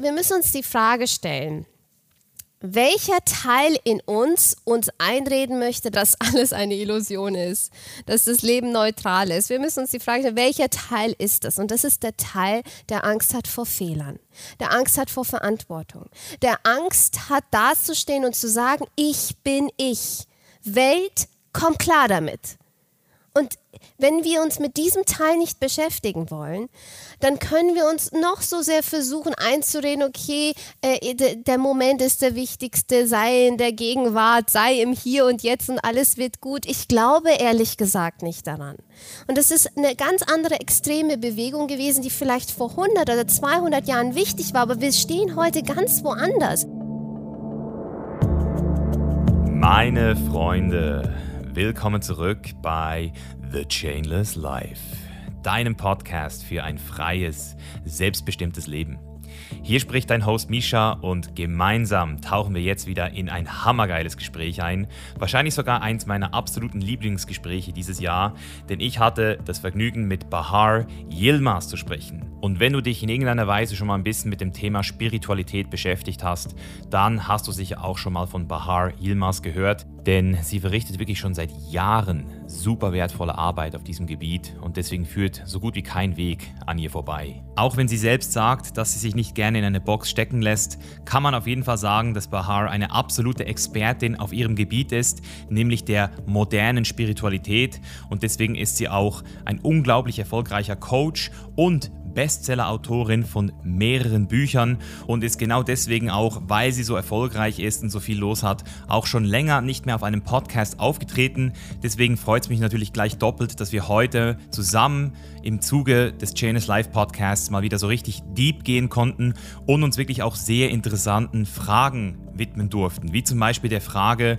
Wir müssen uns die Frage stellen, welcher Teil in uns uns einreden möchte, dass alles eine Illusion ist, dass das Leben neutral ist. Wir müssen uns die Frage stellen, welcher Teil ist das? Und das ist der Teil, der Angst hat vor Fehlern, der Angst hat vor Verantwortung, der Angst hat dazustehen und zu sagen, ich bin ich. Welt, komm klar damit. Und wenn wir uns mit diesem Teil nicht beschäftigen wollen, dann können wir uns noch so sehr versuchen einzureden, okay, äh, der Moment ist der wichtigste, sei in der Gegenwart, sei im Hier und Jetzt und alles wird gut. Ich glaube ehrlich gesagt nicht daran. Und das ist eine ganz andere extreme Bewegung gewesen, die vielleicht vor 100 oder 200 Jahren wichtig war, aber wir stehen heute ganz woanders. Meine Freunde, willkommen zurück bei The Chainless Life, deinem Podcast für ein freies, selbstbestimmtes Leben. Hier spricht dein Host Misha und gemeinsam tauchen wir jetzt wieder in ein hammergeiles Gespräch ein. Wahrscheinlich sogar eins meiner absoluten Lieblingsgespräche dieses Jahr, denn ich hatte das Vergnügen mit Bahar Yilmaz zu sprechen. Und wenn du dich in irgendeiner Weise schon mal ein bisschen mit dem Thema Spiritualität beschäftigt hast, dann hast du sicher auch schon mal von Bahar Yilmaz gehört, denn sie verrichtet wirklich schon seit Jahren super wertvolle Arbeit auf diesem Gebiet und deswegen führt so gut wie kein Weg an ihr vorbei. Auch wenn sie selbst sagt, dass sie sich nicht gerne in eine Box stecken lässt, kann man auf jeden Fall sagen, dass Bahar eine absolute Expertin auf ihrem Gebiet ist, nämlich der modernen Spiritualität und deswegen ist sie auch ein unglaublich erfolgreicher Coach und Bestseller-Autorin von mehreren Büchern und ist genau deswegen auch, weil sie so erfolgreich ist und so viel los hat, auch schon länger nicht mehr auf einem Podcast aufgetreten. Deswegen freut es mich natürlich gleich doppelt, dass wir heute zusammen im Zuge des Janus Live Podcasts mal wieder so richtig deep gehen konnten und uns wirklich auch sehr interessanten Fragen widmen durften. Wie zum Beispiel der Frage,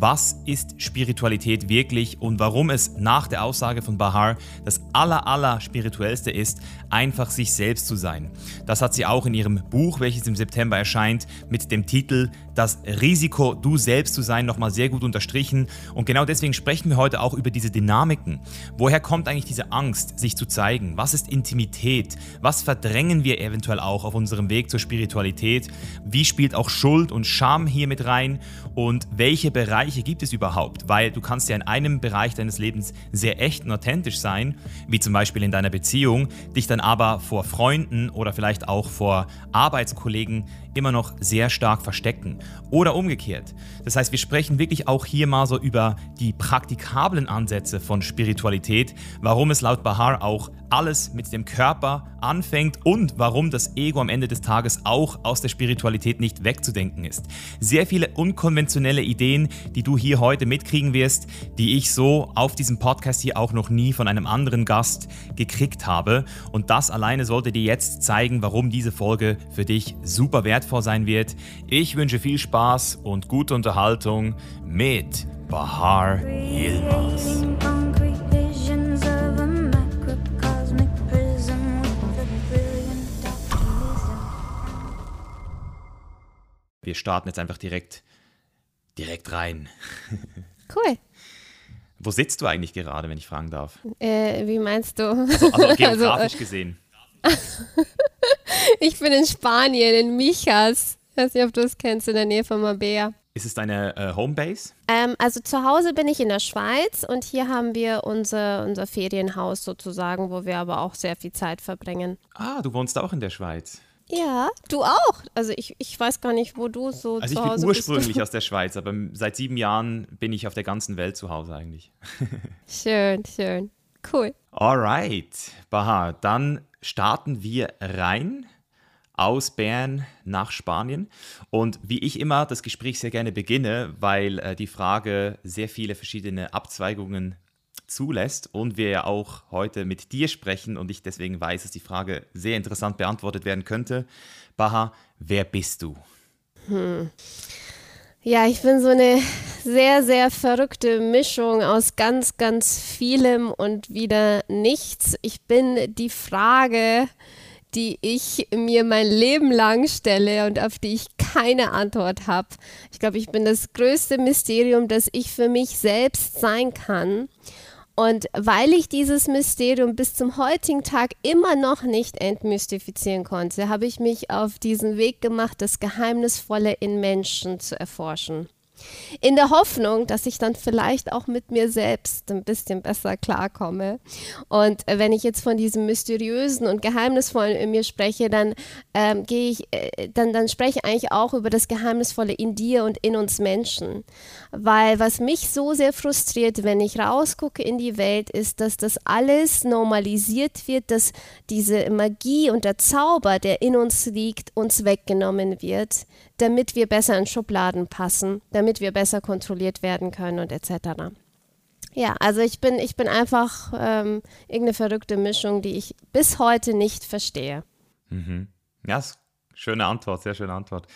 was ist Spiritualität wirklich und warum es nach der Aussage von Bahar das aller, aller spirituellste ist, einfach sich selbst zu sein. Das hat sie auch in ihrem Buch, welches im September erscheint, mit dem Titel Das Risiko, du selbst zu sein, nochmal sehr gut unterstrichen. Und genau deswegen sprechen wir heute auch über diese Dynamiken. Woher kommt eigentlich diese Angst, sich zu zeigen? Was ist Intimität? Was verdrängen wir eventuell auch auf unserem Weg zur Spiritualität? Wie spielt auch Schuld und Scham hier mit rein? Und welche Bereiche gibt es überhaupt? Weil du kannst ja in einem Bereich deines Lebens sehr echt und authentisch sein, wie zum Beispiel in deiner Beziehung, dich dann dann aber vor Freunden oder vielleicht auch vor Arbeitskollegen immer noch sehr stark verstecken. Oder umgekehrt. Das heißt, wir sprechen wirklich auch hier mal so über die praktikablen Ansätze von Spiritualität, warum es laut Bahar auch alles mit dem Körper anfängt und warum das Ego am Ende des Tages auch aus der Spiritualität nicht wegzudenken ist. Sehr viele unkonventionelle Ideen, die du hier heute mitkriegen wirst, die ich so auf diesem Podcast hier auch noch nie von einem anderen Gast gekriegt habe. Und das alleine sollte dir jetzt zeigen, warum diese Folge für dich super wertvoll sein wird. Ich wünsche viel Spaß und gute Unterhaltung mit Bahar Yilmaz. wir starten jetzt einfach direkt, direkt rein. Cool. Wo sitzt du eigentlich gerade, wenn ich fragen darf? Äh, wie meinst du? Also, also geografisch also, äh, gesehen. ich bin in Spanien, in Michas. Ich weiß nicht, ob du es kennst, in der Nähe von Mabea. Ist es deine äh, Homebase? Ähm, also zu Hause bin ich in der Schweiz und hier haben wir unser, unser Ferienhaus sozusagen, wo wir aber auch sehr viel Zeit verbringen. Ah, du wohnst auch in der Schweiz. Ja, du auch. Also ich, ich weiß gar nicht, wo du so also zu Hause bist. ich bin ursprünglich aus der Schweiz, aber seit sieben Jahren bin ich auf der ganzen Welt zu Hause eigentlich. schön, schön. Cool. Alright, Baha, dann starten wir rein aus Bern nach Spanien. Und wie ich immer das Gespräch sehr gerne beginne, weil äh, die Frage sehr viele verschiedene Abzweigungen zulässt und wir ja auch heute mit dir sprechen und ich deswegen weiß, dass die Frage sehr interessant beantwortet werden könnte. Baha, wer bist du? Hm. Ja, ich bin so eine sehr, sehr verrückte Mischung aus ganz, ganz vielem und wieder nichts. Ich bin die Frage, die ich mir mein Leben lang stelle und auf die ich keine Antwort habe. Ich glaube, ich bin das größte Mysterium, das ich für mich selbst sein kann. Und weil ich dieses Mysterium bis zum heutigen Tag immer noch nicht entmystifizieren konnte, habe ich mich auf diesen Weg gemacht, das Geheimnisvolle in Menschen zu erforschen. In der Hoffnung, dass ich dann vielleicht auch mit mir selbst ein bisschen besser klarkomme. Und wenn ich jetzt von diesem mysteriösen und geheimnisvollen in mir spreche, dann ähm, gehe ich, äh, dann, dann spreche ich eigentlich auch über das Geheimnisvolle in dir und in uns Menschen. Weil was mich so sehr frustriert, wenn ich rausgucke in die Welt, ist, dass das alles normalisiert wird, dass diese Magie und der Zauber, der in uns liegt, uns weggenommen wird, damit wir besser in Schubladen passen, damit wir besser kontrolliert werden können und etc. Ja, also ich bin, ich bin einfach ähm, irgendeine verrückte Mischung, die ich bis heute nicht verstehe. Mhm. Ja, schöne Antwort, sehr schöne Antwort.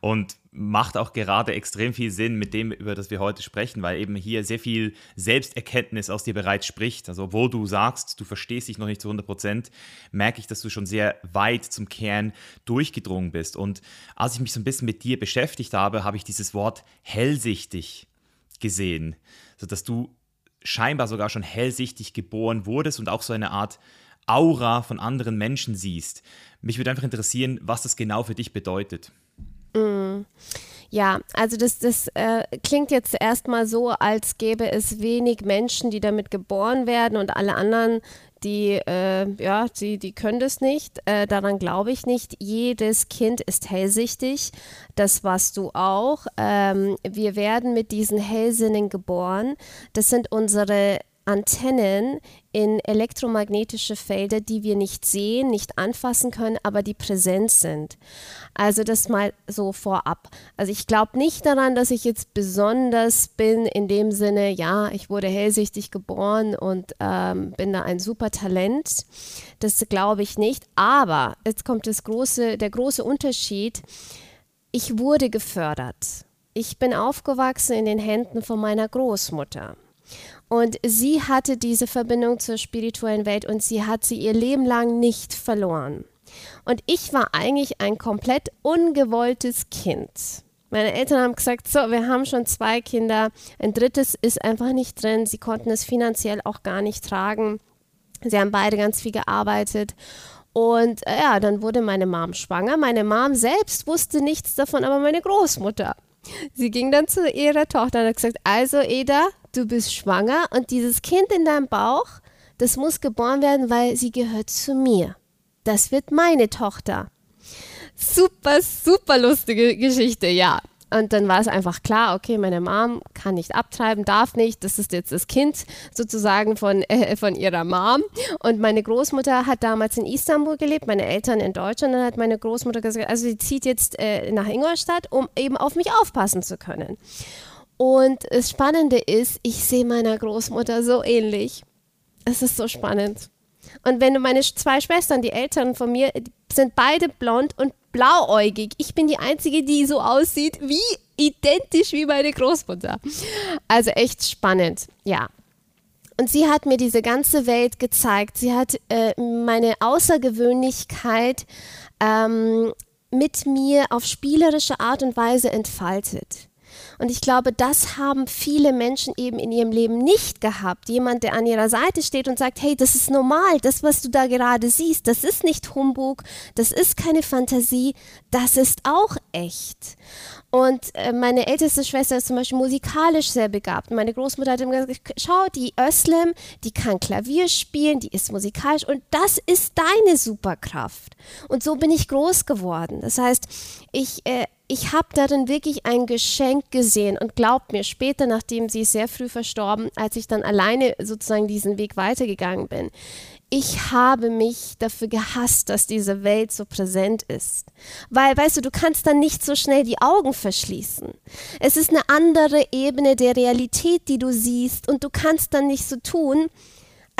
Und macht auch gerade extrem viel Sinn mit dem, über das wir heute sprechen, weil eben hier sehr viel Selbsterkenntnis aus dir bereits spricht. Also obwohl du sagst, du verstehst dich noch nicht zu 100 Prozent, merke ich, dass du schon sehr weit zum Kern durchgedrungen bist. Und als ich mich so ein bisschen mit dir beschäftigt habe, habe ich dieses Wort hellsichtig gesehen, sodass du scheinbar sogar schon hellsichtig geboren wurdest und auch so eine Art Aura von anderen Menschen siehst. Mich würde einfach interessieren, was das genau für dich bedeutet. Mm. Ja, also das, das äh, klingt jetzt erstmal so, als gäbe es wenig Menschen, die damit geboren werden und alle anderen, die, äh, ja, die, die können das nicht. Äh, daran glaube ich nicht. Jedes Kind ist hellsichtig. Das warst du auch. Ähm, wir werden mit diesen Hellsinnen geboren. Das sind unsere Antennen in elektromagnetische Felder, die wir nicht sehen, nicht anfassen können, aber die präsent sind. Also das mal so vorab. Also ich glaube nicht daran, dass ich jetzt besonders bin in dem Sinne, ja, ich wurde hellsichtig geboren und ähm, bin da ein super Talent. Das glaube ich nicht. Aber jetzt kommt das große, der große Unterschied. Ich wurde gefördert. Ich bin aufgewachsen in den Händen von meiner Großmutter. Und sie hatte diese Verbindung zur spirituellen Welt und sie hat sie ihr Leben lang nicht verloren. Und ich war eigentlich ein komplett ungewolltes Kind. Meine Eltern haben gesagt, so, wir haben schon zwei Kinder, ein drittes ist einfach nicht drin. Sie konnten es finanziell auch gar nicht tragen. Sie haben beide ganz viel gearbeitet. Und äh, ja, dann wurde meine Mom schwanger. Meine Mom selbst wusste nichts davon, aber meine Großmutter. Sie ging dann zu ihrer Tochter und hat gesagt, also Eda, du bist schwanger und dieses Kind in deinem Bauch, das muss geboren werden, weil sie gehört zu mir. Das wird meine Tochter. Super, super lustige Geschichte, ja. Und dann war es einfach klar, okay, meine Mom kann nicht abtreiben, darf nicht. Das ist jetzt das Kind sozusagen von, äh, von ihrer Mom. Und meine Großmutter hat damals in Istanbul gelebt, meine Eltern in Deutschland. Dann hat meine Großmutter gesagt, also sie zieht jetzt äh, nach Ingolstadt, um eben auf mich aufpassen zu können. Und das Spannende ist, ich sehe meiner Großmutter so ähnlich. Es ist so spannend. Und wenn du meine zwei Schwestern, die Eltern von mir, sind beide blond und blauäugig. Ich bin die Einzige, die so aussieht, wie identisch wie meine Großmutter. Also echt spannend, ja. Und sie hat mir diese ganze Welt gezeigt. Sie hat äh, meine Außergewöhnlichkeit ähm, mit mir auf spielerische Art und Weise entfaltet. Und ich glaube, das haben viele Menschen eben in ihrem Leben nicht gehabt. Jemand, der an ihrer Seite steht und sagt, hey, das ist normal, das, was du da gerade siehst, das ist nicht Humbug, das ist keine Fantasie, das ist auch echt. Und äh, meine älteste Schwester ist zum Beispiel musikalisch sehr begabt. Meine Großmutter hat immer gesagt, schau, die Özlem, die kann Klavier spielen, die ist musikalisch und das ist deine Superkraft. Und so bin ich groß geworden. Das heißt, ich äh, ich habe darin wirklich ein Geschenk gesehen und glaubt mir, später, nachdem sie sehr früh verstorben, als ich dann alleine sozusagen diesen Weg weitergegangen bin, ich habe mich dafür gehasst, dass diese Welt so präsent ist. Weil, weißt du, du kannst dann nicht so schnell die Augen verschließen. Es ist eine andere Ebene der Realität, die du siehst und du kannst dann nicht so tun,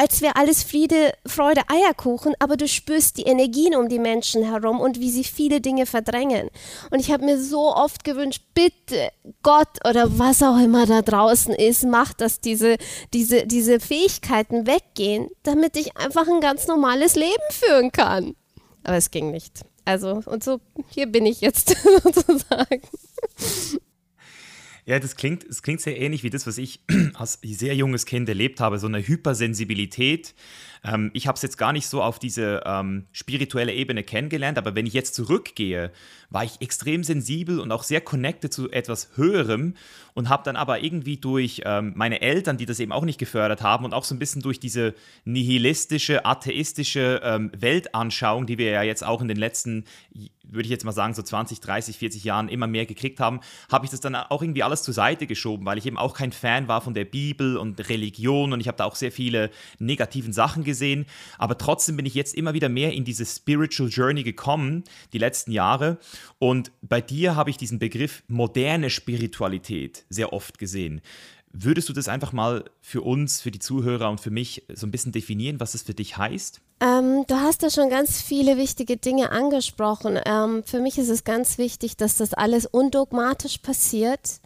als wäre alles Friede, Freude, Eierkuchen, aber du spürst die Energien um die Menschen herum und wie sie viele Dinge verdrängen. Und ich habe mir so oft gewünscht, bitte Gott oder was auch immer da draußen ist, macht, dass diese, diese, diese Fähigkeiten weggehen, damit ich einfach ein ganz normales Leben führen kann. Aber es ging nicht. Also, und so, hier bin ich jetzt sozusagen. Ja, das klingt, das klingt sehr ähnlich wie das, was ich als sehr junges Kind erlebt habe, so eine Hypersensibilität. Ähm, ich habe es jetzt gar nicht so auf diese ähm, spirituelle Ebene kennengelernt, aber wenn ich jetzt zurückgehe, war ich extrem sensibel und auch sehr connected zu etwas Höherem und habe dann aber irgendwie durch ähm, meine Eltern, die das eben auch nicht gefördert haben und auch so ein bisschen durch diese nihilistische, atheistische ähm, Weltanschauung, die wir ja jetzt auch in den letzten würde ich jetzt mal sagen, so 20, 30, 40 Jahren immer mehr gekriegt haben, habe ich das dann auch irgendwie alles zur Seite geschoben, weil ich eben auch kein Fan war von der Bibel und Religion und ich habe da auch sehr viele negativen Sachen gesehen. Aber trotzdem bin ich jetzt immer wieder mehr in diese Spiritual Journey gekommen, die letzten Jahre. Und bei dir habe ich diesen Begriff moderne Spiritualität sehr oft gesehen. Würdest du das einfach mal für uns, für die Zuhörer und für mich so ein bisschen definieren, was das für dich heißt? Ähm, du hast da schon ganz viele wichtige Dinge angesprochen. Ähm, für mich ist es ganz wichtig, dass das alles undogmatisch passiert,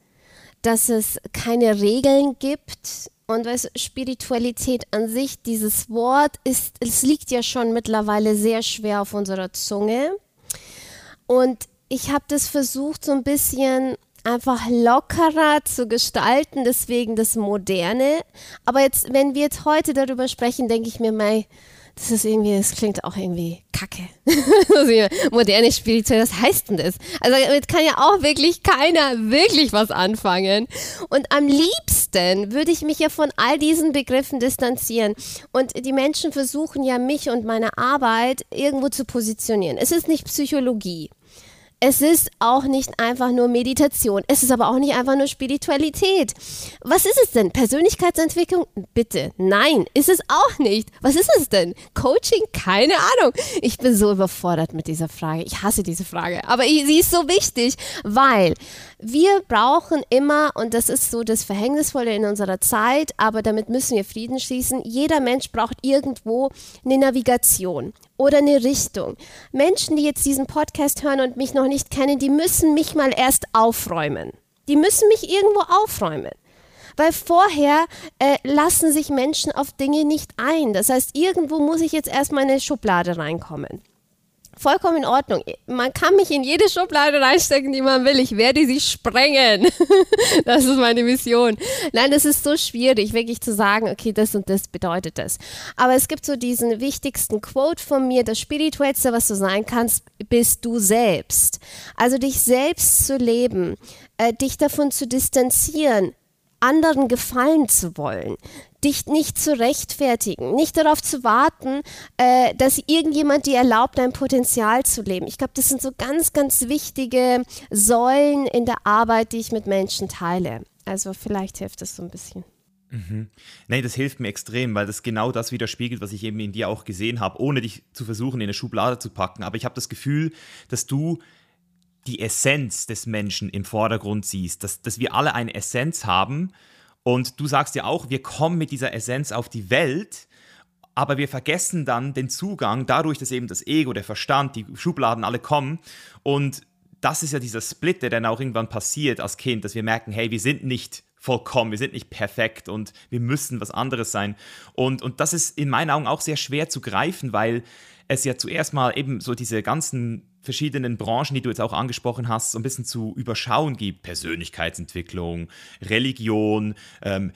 dass es keine Regeln gibt. Und weißt, Spiritualität an sich, dieses Wort, ist, es liegt ja schon mittlerweile sehr schwer auf unserer Zunge. Und ich habe das versucht, so ein bisschen einfach lockerer zu gestalten, deswegen das Moderne. Aber jetzt, wenn wir jetzt heute darüber sprechen, denke ich mir mal, das ist irgendwie, das klingt auch irgendwie kacke. Moderne Spirituell, was heißt denn das? Also damit kann ja auch wirklich keiner wirklich was anfangen. Und am liebsten würde ich mich ja von all diesen Begriffen distanzieren. Und die Menschen versuchen ja mich und meine Arbeit irgendwo zu positionieren. Es ist nicht Psychologie. Es ist auch nicht einfach nur Meditation. Es ist aber auch nicht einfach nur Spiritualität. Was ist es denn? Persönlichkeitsentwicklung? Bitte. Nein, ist es auch nicht. Was ist es denn? Coaching? Keine Ahnung. Ich bin so überfordert mit dieser Frage. Ich hasse diese Frage. Aber sie ist so wichtig, weil wir brauchen immer, und das ist so das Verhängnisvolle in unserer Zeit, aber damit müssen wir Frieden schließen, jeder Mensch braucht irgendwo eine Navigation oder eine Richtung. Menschen, die jetzt diesen Podcast hören und mich noch nicht kennen, die müssen mich mal erst aufräumen. Die müssen mich irgendwo aufräumen. Weil vorher äh, lassen sich Menschen auf Dinge nicht ein. Das heißt, irgendwo muss ich jetzt erst mal in eine Schublade reinkommen vollkommen in Ordnung. Man kann mich in jede Schublade reinstecken, die man will. Ich werde sie sprengen. das ist meine Mission. Nein, das ist so schwierig, wirklich zu sagen, okay, das und das bedeutet das. Aber es gibt so diesen wichtigsten Quote von mir, das Spirituellste, was du sein kannst, bist du selbst. Also dich selbst zu leben, äh, dich davon zu distanzieren, anderen gefallen zu wollen, dich nicht zu rechtfertigen, nicht darauf zu warten, äh, dass irgendjemand dir erlaubt, dein Potenzial zu leben. Ich glaube, das sind so ganz, ganz wichtige Säulen in der Arbeit, die ich mit Menschen teile. Also vielleicht hilft das so ein bisschen. Mhm. Nee, das hilft mir extrem, weil das genau das widerspiegelt, was ich eben in dir auch gesehen habe, ohne dich zu versuchen, in eine Schublade zu packen. Aber ich habe das Gefühl, dass du die Essenz des Menschen im Vordergrund siehst, dass, dass wir alle eine Essenz haben und du sagst ja auch, wir kommen mit dieser Essenz auf die Welt, aber wir vergessen dann den Zugang, dadurch, dass eben das Ego, der Verstand, die Schubladen alle kommen. Und das ist ja dieser Split, der dann auch irgendwann passiert als Kind, dass wir merken, hey, wir sind nicht vollkommen, wir sind nicht perfekt und wir müssen was anderes sein. Und, und das ist in meinen Augen auch sehr schwer zu greifen, weil es ja zuerst mal eben so diese ganzen verschiedenen Branchen, die du jetzt auch angesprochen hast, so ein bisschen zu überschauen gibt. Persönlichkeitsentwicklung, Religion, ähm,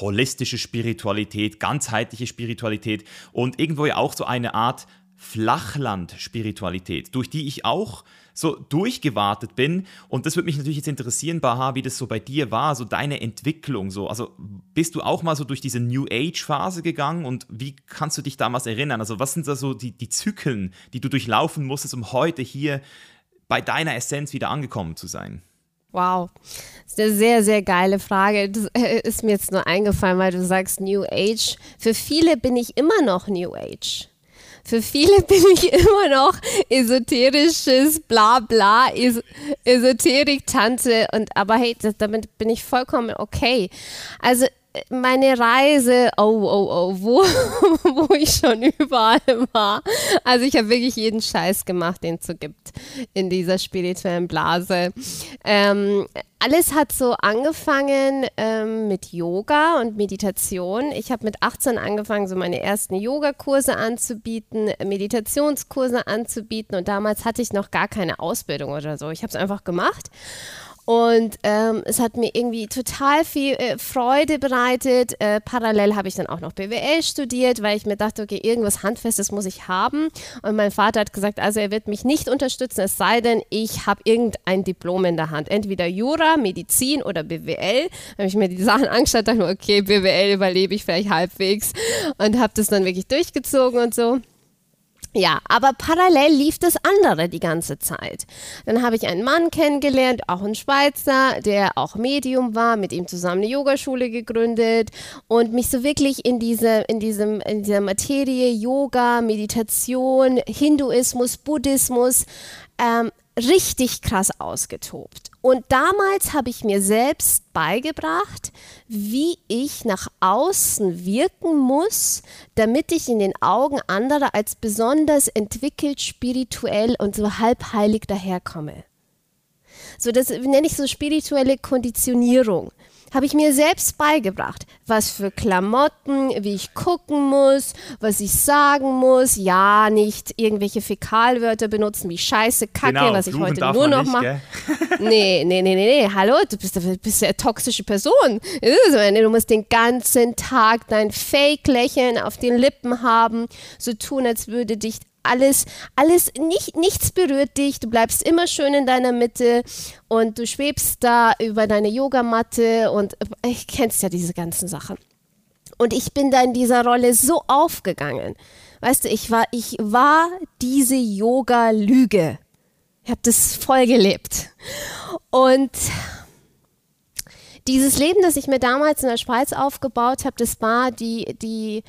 holistische Spiritualität, ganzheitliche Spiritualität und irgendwo ja auch so eine Art Flachland-Spiritualität, durch die ich auch so durchgewartet bin. Und das würde mich natürlich jetzt interessieren, Baha, wie das so bei dir war, so deine Entwicklung. So. Also bist du auch mal so durch diese New Age-Phase gegangen und wie kannst du dich damals erinnern? Also was sind da so die, die Zyklen, die du durchlaufen musstest, um heute hier bei deiner Essenz wieder angekommen zu sein? Wow, das ist eine sehr, sehr geile Frage. Das äh, ist mir jetzt nur eingefallen, weil du sagst New Age. Für viele bin ich immer noch New Age. Für viele bin ich immer noch esoterisches Blabla, Es Esoterik-Tante und aber hey, das, damit bin ich vollkommen okay. Also meine Reise, oh, oh, oh, wo, wo ich schon überall war. Also ich habe wirklich jeden Scheiß gemacht, den es so gibt in dieser spirituellen Blase. Ähm, alles hat so angefangen ähm, mit Yoga und Meditation. Ich habe mit 18 angefangen, so meine ersten Yogakurse anzubieten, Meditationskurse anzubieten und damals hatte ich noch gar keine Ausbildung oder so. Ich habe es einfach gemacht Und ähm, es hat mir irgendwie total viel äh, Freude bereitet. Äh, parallel habe ich dann auch noch BWL studiert, weil ich mir dachte, okay, irgendwas Handfestes muss ich haben. Und mein Vater hat gesagt, also er wird mich nicht unterstützen, es sei denn, ich habe irgendein Diplom in der Hand. Entweder Jura, Medizin oder BWL. Habe ich mir die Sachen angeschaut, dachte, okay, BWL überlebe ich vielleicht halbwegs. Und habe das dann wirklich durchgezogen und so. Ja, aber parallel lief das andere die ganze Zeit. Dann habe ich einen Mann kennengelernt, auch ein Schweizer, der auch Medium war, mit ihm zusammen eine Yogaschule gegründet und mich so wirklich in diese, in diesem, in dieser Materie Yoga, Meditation, Hinduismus, Buddhismus ähm, richtig krass ausgetobt. Und damals habe ich mir selbst beigebracht, wie ich nach außen wirken muss, damit ich in den Augen anderer als besonders entwickelt, spirituell und so halbheilig daherkomme. So, das nenne ich so spirituelle Konditionierung habe ich mir selbst beigebracht, was für Klamotten, wie ich gucken muss, was ich sagen muss. Ja, nicht irgendwelche Fäkalwörter benutzen wie Scheiße, Kacke, genau, was ich heute nur noch mache. Nee, nee, nee, nee, nee, hallo, du bist, du bist eine toxische Person. Du musst den ganzen Tag dein Fake-Lächeln auf den Lippen haben, so tun, als würde dich alles, alles, nicht, nichts berührt dich, du bleibst immer schön in deiner Mitte und du schwebst da über deine Yogamatte und äh, ich kennst ja diese ganzen Sachen. Und ich bin da in dieser Rolle so aufgegangen. Weißt du, ich war, ich war diese Yoga-Lüge. Ich habe das voll gelebt. Und dieses Leben, das ich mir damals in der Schweiz aufgebaut habe, das war die, die,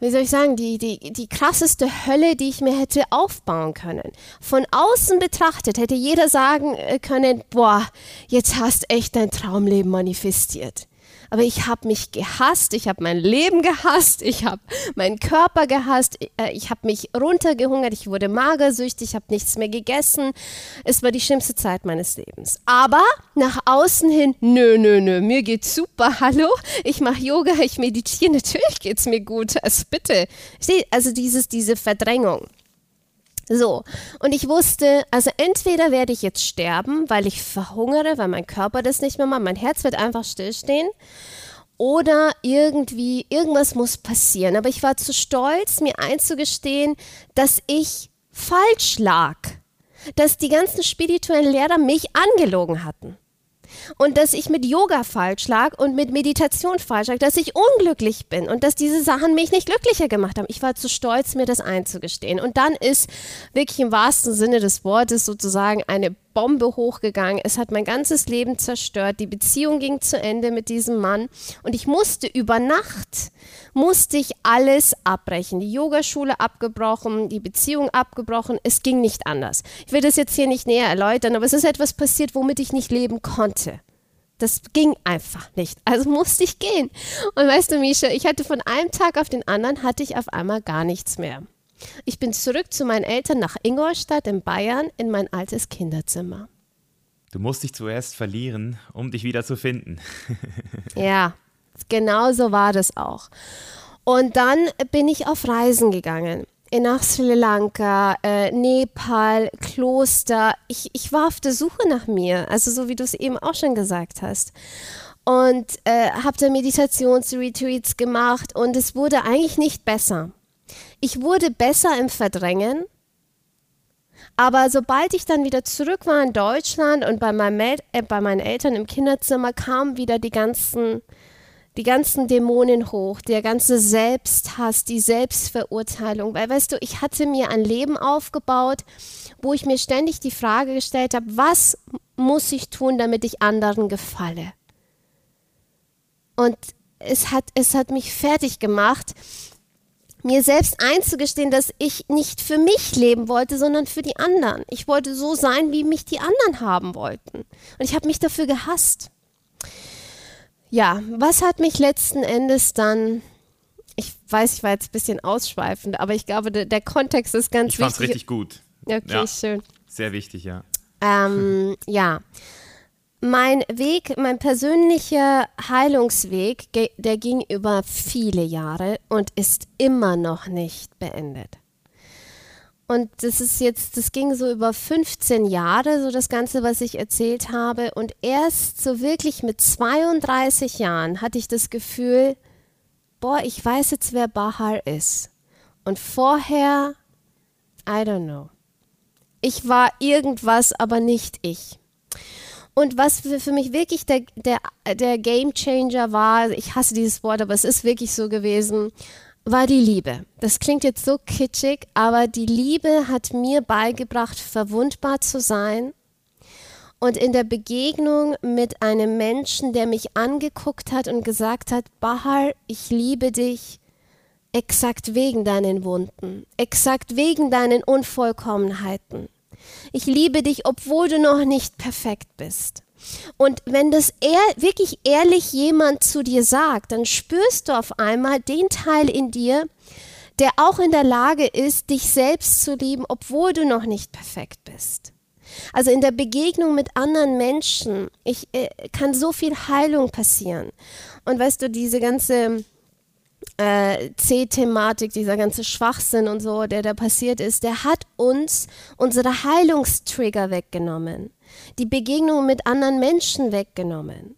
wie soll ich sagen, die, die, die krasseste Hölle, die ich mir hätte aufbauen können. Von außen betrachtet hätte jeder sagen äh, können, boah, jetzt hast echt dein Traumleben manifestiert aber ich habe mich gehasst, ich habe mein Leben gehasst, ich habe meinen Körper gehasst, äh, ich habe mich runtergehungert, ich wurde magersüchtig, ich habe nichts mehr gegessen. Es war die schlimmste Zeit meines Lebens. Aber nach außen hin, nö, nö, nö, mir geht's super, hallo, ich mache Yoga, ich meditiere, natürlich geht's mir gut, also bitte. Also dieses, diese Verdrängung. So, und ich wusste, also entweder werde ich jetzt sterben, weil ich verhungere, weil mein Körper das nicht mehr macht, mein Herz wird einfach stillstehen. Oder irgendwie, irgendwas muss passieren. Aber ich war zu stolz, mir einzugestehen, dass ich falsch lag. Dass die ganzen spirituellen Lehrer mich angelogen hatten und dass ich mit Yoga falsch lag und mit Meditation falsch lag, dass ich unglücklich bin und dass diese Sachen mich nicht glücklicher gemacht haben. Ich war zu stolz, mir das einzugestehen. Und dann ist wirklich im wahrsten Sinne des Wortes sozusagen eine Bombe hochgegangen. Es hat mein ganzes Leben zerstört. Die Beziehung ging zu Ende mit diesem Mann und ich musste über Nacht musste ich alles abbrechen. Die Yogaschule abgebrochen, die Beziehung abgebrochen. Es ging nicht anders. Ich will das jetzt hier nicht näher erläutern, aber es ist etwas passiert, womit ich nicht leben konnte. Das ging einfach nicht. Also musste ich gehen. Und weißt du, Misha, ich hatte von einem Tag auf den anderen hatte ich auf einmal gar nichts mehr. Ich bin zurück zu meinen Eltern nach Ingolstadt in Bayern in mein altes Kinderzimmer. Du musst dich zuerst verlieren, um dich wieder zu finden. ja, genau so war das auch. Und dann bin ich auf Reisen gegangen. Nach Sri Lanka, äh, Nepal, Kloster. Ich, ich war auf der Suche nach mir, also so wie du es eben auch schon gesagt hast. Und äh, habe da Meditationsretreats gemacht und es wurde eigentlich nicht besser. Ich wurde besser im Verdrängen, aber sobald ich dann wieder zurück war in Deutschland und bei, meinem äh, bei meinen Eltern im Kinderzimmer kamen wieder die ganzen, die ganzen Dämonen hoch, der ganze Selbsthass, die Selbstverurteilung. Weil, weißt du, ich hatte mir ein Leben aufgebaut, wo ich mir ständig die Frage gestellt habe, was muss ich tun, damit ich anderen gefalle? Und es hat, es hat mich fertig gemacht, mir selbst einzugestehen, dass ich nicht für mich leben wollte, sondern für die anderen. Ich wollte so sein, wie mich die anderen haben wollten. Und ich habe mich dafür gehasst. Ja, was hat mich letzten Endes dann, ich weiß, ich war jetzt ein bisschen ausschweifend, aber ich glaube, der, der Kontext ist ganz ich wichtig. Ich fand richtig gut. Okay, ja. schön. Sehr wichtig, ja. Ähm, ja mein Weg, mein persönlicher Heilungsweg, der ging über viele Jahre und ist immer noch nicht beendet. Und das ist jetzt, das ging so über 15 Jahre, so das Ganze, was ich erzählt habe. Und erst so wirklich mit 32 Jahren hatte ich das Gefühl, boah, ich weiß jetzt, wer Bahar ist. Und vorher, I don't know. Ich war irgendwas, aber nicht ich. Und was für, für mich wirklich der, der, der Game Changer war, ich hasse dieses Wort, aber es ist wirklich so gewesen, war die Liebe. Das klingt jetzt so kitschig, aber die Liebe hat mir beigebracht, verwundbar zu sein. Und in der Begegnung mit einem Menschen, der mich angeguckt hat und gesagt hat, Bahar, ich liebe dich, exakt wegen deinen Wunden, exakt wegen deinen Unvollkommenheiten. Ich liebe dich, obwohl du noch nicht perfekt bist. Und wenn das ehr, wirklich ehrlich jemand zu dir sagt, dann spürst du auf einmal den Teil in dir, der auch in der Lage ist, dich selbst zu lieben, obwohl du noch nicht perfekt bist. Also in der Begegnung mit anderen Menschen ich, äh, kann so viel Heilung passieren. Und weißt du, diese ganze äh, C-Thematik, dieser ganze Schwachsinn und so, der da passiert ist, der hat uns unsere Heilungstrigger weggenommen die Begegnung mit anderen Menschen weggenommen.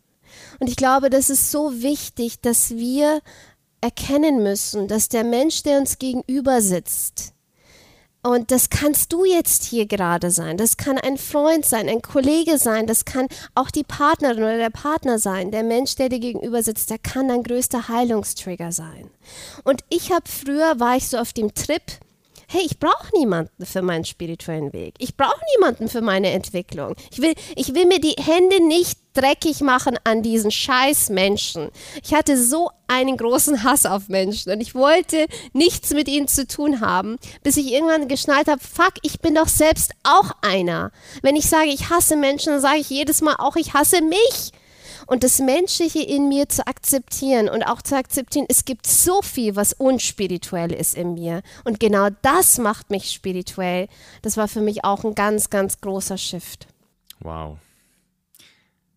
Und ich glaube, das ist so wichtig, dass wir erkennen müssen, dass der Mensch, der uns gegenüber sitzt, und das kannst du jetzt hier gerade sein. Das kann ein Freund sein, ein Kollege sein. Das kann auch die Partnerin oder der Partner sein. Der Mensch, der dir gegenüber sitzt, der kann dein größter Heilungstrigger sein. Und ich habe früher, war ich so auf dem Trip, hey, ich brauche niemanden für meinen spirituellen Weg. Ich brauche niemanden für meine Entwicklung. Ich will, ich will mir die Hände nicht dreckig machen an diesen scheiß Menschen. Ich hatte so einen großen Hass auf Menschen und ich wollte nichts mit ihnen zu tun haben, bis ich irgendwann geschnallt habe, fuck, ich bin doch selbst auch einer. Wenn ich sage, ich hasse Menschen, dann sage ich jedes Mal auch, ich hasse mich und das Menschliche in mir zu akzeptieren und auch zu akzeptieren, es gibt so viel, was unspirituell ist in mir. Und genau das macht mich spirituell. Das war für mich auch ein ganz, ganz großer Shift. Wow.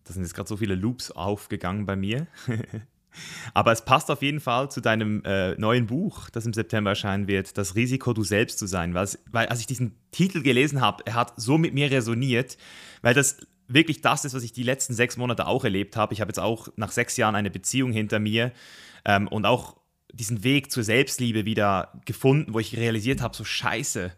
Da sind jetzt gerade so viele Loops aufgegangen bei mir. Aber es passt auf jeden Fall zu deinem äh, neuen Buch, das im September erscheinen wird, Das Risiko, du selbst zu sein. Weil, weil als ich diesen Titel gelesen habe, er hat so mit mir resoniert, weil das wirklich das ist, was ich die letzten sechs Monate auch erlebt habe. Ich habe jetzt auch nach sechs Jahren eine Beziehung hinter mir ähm, und auch diesen Weg zur Selbstliebe wieder gefunden, wo ich realisiert habe, so scheiße,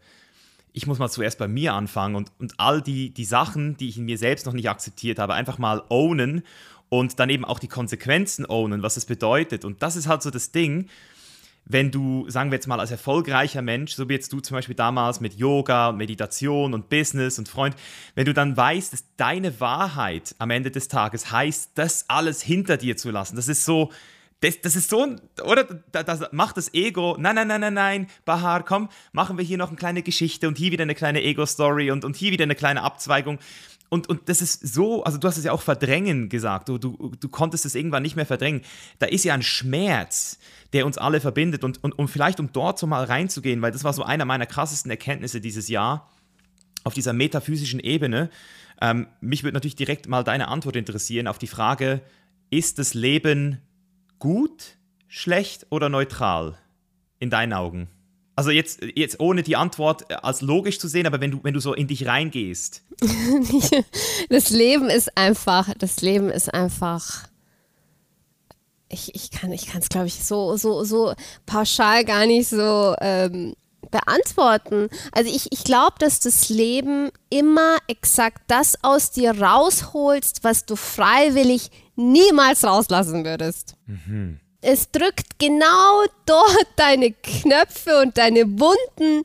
ich muss mal zuerst bei mir anfangen und, und all die, die Sachen, die ich in mir selbst noch nicht akzeptiert habe, einfach mal ownen und dann eben auch die Konsequenzen ownen, was es bedeutet. Und das ist halt so das Ding, wenn du, sagen wir jetzt mal, als erfolgreicher Mensch, so wie jetzt du zum Beispiel damals mit Yoga, Meditation und Business und Freund, wenn du dann weißt, dass deine Wahrheit am Ende des Tages heißt, das alles hinter dir zu lassen, das ist so, das, das ist so, oder? Das, das macht das Ego, nein, nein, nein, nein, nein, Bahar, komm, machen wir hier noch eine kleine Geschichte und hier wieder eine kleine Ego-Story und, und hier wieder eine kleine Abzweigung. Und, und das ist so, also du hast es ja auch verdrängen gesagt, du, du, du konntest es irgendwann nicht mehr verdrängen. Da ist ja ein Schmerz, der uns alle verbindet. Und, und, und vielleicht, um dort so mal reinzugehen, weil das war so einer meiner krassesten Erkenntnisse dieses Jahr, auf dieser metaphysischen Ebene. Ähm, mich würde natürlich direkt mal deine Antwort interessieren auf die Frage, ist das Leben gut, schlecht oder neutral in deinen Augen? Also jetzt, jetzt ohne die Antwort als logisch zu sehen, aber wenn du, wenn du so in dich reingehst. das Leben ist einfach, das Leben ist einfach. Ich, ich kann es, glaube ich, so, so, so pauschal gar nicht so ähm, beantworten. Also ich, ich glaube, dass das Leben immer exakt das aus dir rausholst, was du freiwillig niemals rauslassen würdest. Mhm es drückt genau dort deine Knöpfe und deine Wunden,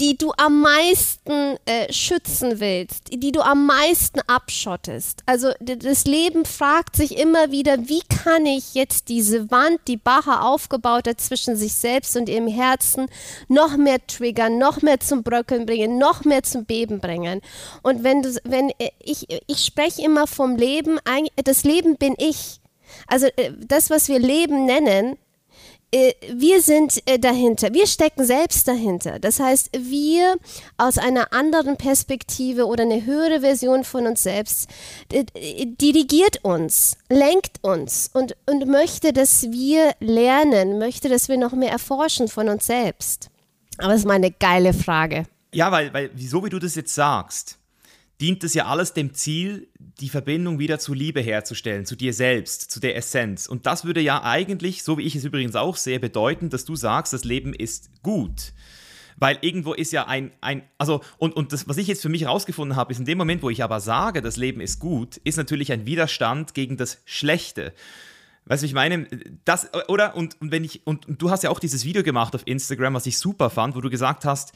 die du am meisten äh, schützen willst, die du am meisten abschottest. Also das Leben fragt sich immer wieder, wie kann ich jetzt diese Wand, die Baha aufgebaut hat zwischen sich selbst und ihrem Herzen, noch mehr triggern, noch mehr zum Bröckeln bringen, noch mehr zum Beben bringen. Und wenn du, wenn äh, ich, ich spreche immer vom Leben, das Leben bin ich. Also äh, das, was wir Leben nennen, äh, wir sind äh, dahinter, wir stecken selbst dahinter. Das heißt, wir aus einer anderen Perspektive oder eine höhere Version von uns selbst dirigiert uns, lenkt uns und, und möchte, dass wir lernen, möchte, dass wir noch mehr erforschen von uns selbst. Aber es ist mal eine geile Frage. Ja, weil, weil, so wie du das jetzt sagst, dient es ja alles dem Ziel, die Verbindung wieder zu Liebe herzustellen, zu dir selbst, zu der Essenz. Und das würde ja eigentlich, so wie ich es übrigens auch sehe, bedeuten, dass du sagst, das Leben ist gut. Weil irgendwo ist ja ein, ein also, und, und das, was ich jetzt für mich herausgefunden habe, ist in dem Moment, wo ich aber sage, das Leben ist gut, ist natürlich ein Widerstand gegen das Schlechte. Weißt du, ich meine, das, oder? Und, und wenn ich, und, und du hast ja auch dieses Video gemacht auf Instagram, was ich super fand, wo du gesagt hast,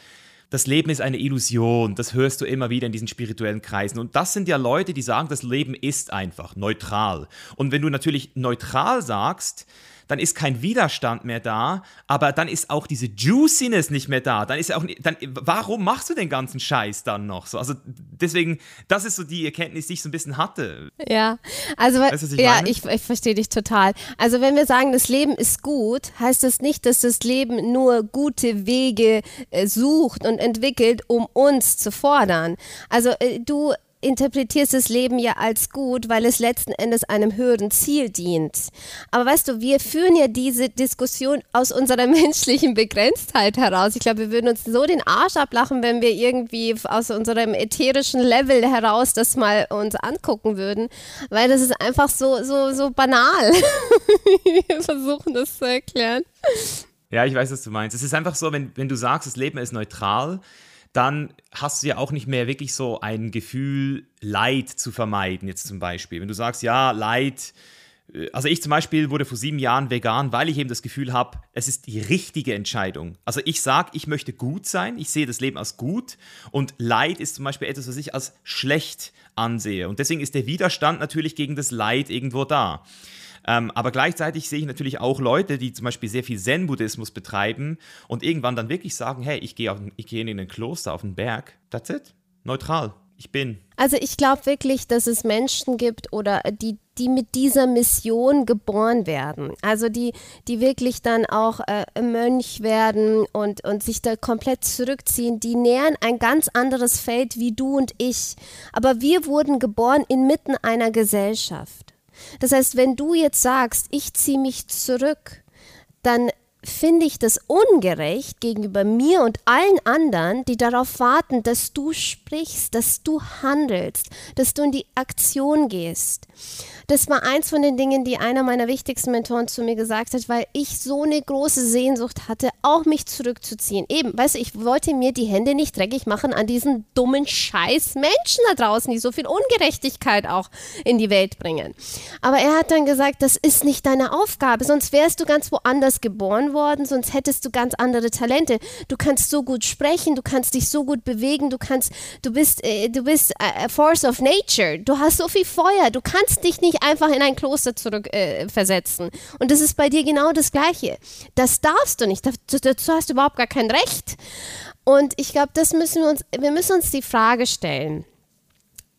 das Leben ist eine Illusion. Das hörst du immer wieder in diesen spirituellen Kreisen. Und das sind ja Leute, die sagen, das Leben ist einfach neutral. Und wenn du natürlich neutral sagst, dann ist kein Widerstand mehr da, aber dann ist auch diese Juiciness nicht mehr da. Dann ist auch, dann, warum machst du den ganzen Scheiß dann noch so? Also deswegen, das ist so die Erkenntnis, die ich so ein bisschen hatte. Ja, also weißt ich ja, ich, ich verstehe dich total. Also wenn wir sagen, das Leben ist gut, heißt das nicht, dass das Leben nur gute Wege äh, sucht und entwickelt, um uns zu fordern. Also äh, du interpretierst das Leben ja als gut, weil es letzten Endes einem höheren Ziel dient. Aber weißt du, wir führen ja diese Diskussion aus unserer menschlichen Begrenztheit heraus. Ich glaube, wir würden uns so den Arsch ablachen, wenn wir irgendwie aus unserem ätherischen Level heraus das mal uns angucken würden, weil das ist einfach so, so, so banal. wir versuchen das zu erklären. Ja, ich weiß, was du meinst. Es ist einfach so, wenn, wenn du sagst, das Leben ist neutral, dann hast du ja auch nicht mehr wirklich so ein Gefühl, Leid zu vermeiden, jetzt zum Beispiel. Wenn du sagst, ja, Leid, äh, also ich zum Beispiel wurde vor sieben Jahren vegan, weil ich eben das Gefühl habe, es ist die richtige Entscheidung. Also ich sage, ich möchte gut sein, ich sehe das Leben als gut und Leid ist zum Beispiel etwas, was ich als schlecht ansehe. Und deswegen ist der Widerstand natürlich gegen das Leid irgendwo da. Ähm, aber gleichzeitig sehe ich natürlich auch Leute, die zum Beispiel sehr viel Zen-Buddhismus betreiben und irgendwann dann wirklich sagen, hey, ich gehe, ich gehe in ein Kloster auf den Berg. That's it. Neutral. Ich bin. Also ich glaube wirklich, dass es Menschen gibt oder die, die mit dieser Mission geboren werden. Also die, die wirklich dann auch äh, Mönch werden und, und sich da komplett zurückziehen. Die nähern ein ganz anderes Feld wie du und ich. Aber wir wurden geboren inmitten einer Gesellschaft. Das heißt, wenn du jetzt sagst, ich ziehe mich zurück, dann finde ich das ungerecht gegenüber mir und allen anderen, die darauf warten, dass du sprichst, dass du handelst, dass du in die Aktion gehst. Das war eins von den Dingen, die einer meiner wichtigsten Mentoren zu mir gesagt hat, weil ich so eine große Sehnsucht hatte, auch mich zurückzuziehen. Eben, weißt du, ich wollte mir die Hände nicht dreckig machen an diesen dummen Scheiß Menschen da draußen, die so viel Ungerechtigkeit auch in die Welt bringen. Aber er hat dann gesagt, das ist nicht deine Aufgabe, sonst wärst du ganz woanders geboren worden, sonst hättest du ganz andere Talente. Du kannst so gut sprechen, du kannst dich so gut bewegen, du kannst, du bist, äh, du bist a force of nature. Du hast so viel Feuer, du kannst dich nicht einfach in ein Kloster zurückversetzen. Äh, und das ist bei dir genau das Gleiche. Das darfst du nicht. Dazu hast du überhaupt gar kein Recht. Und ich glaube, das müssen wir uns, wir müssen uns die Frage stellen.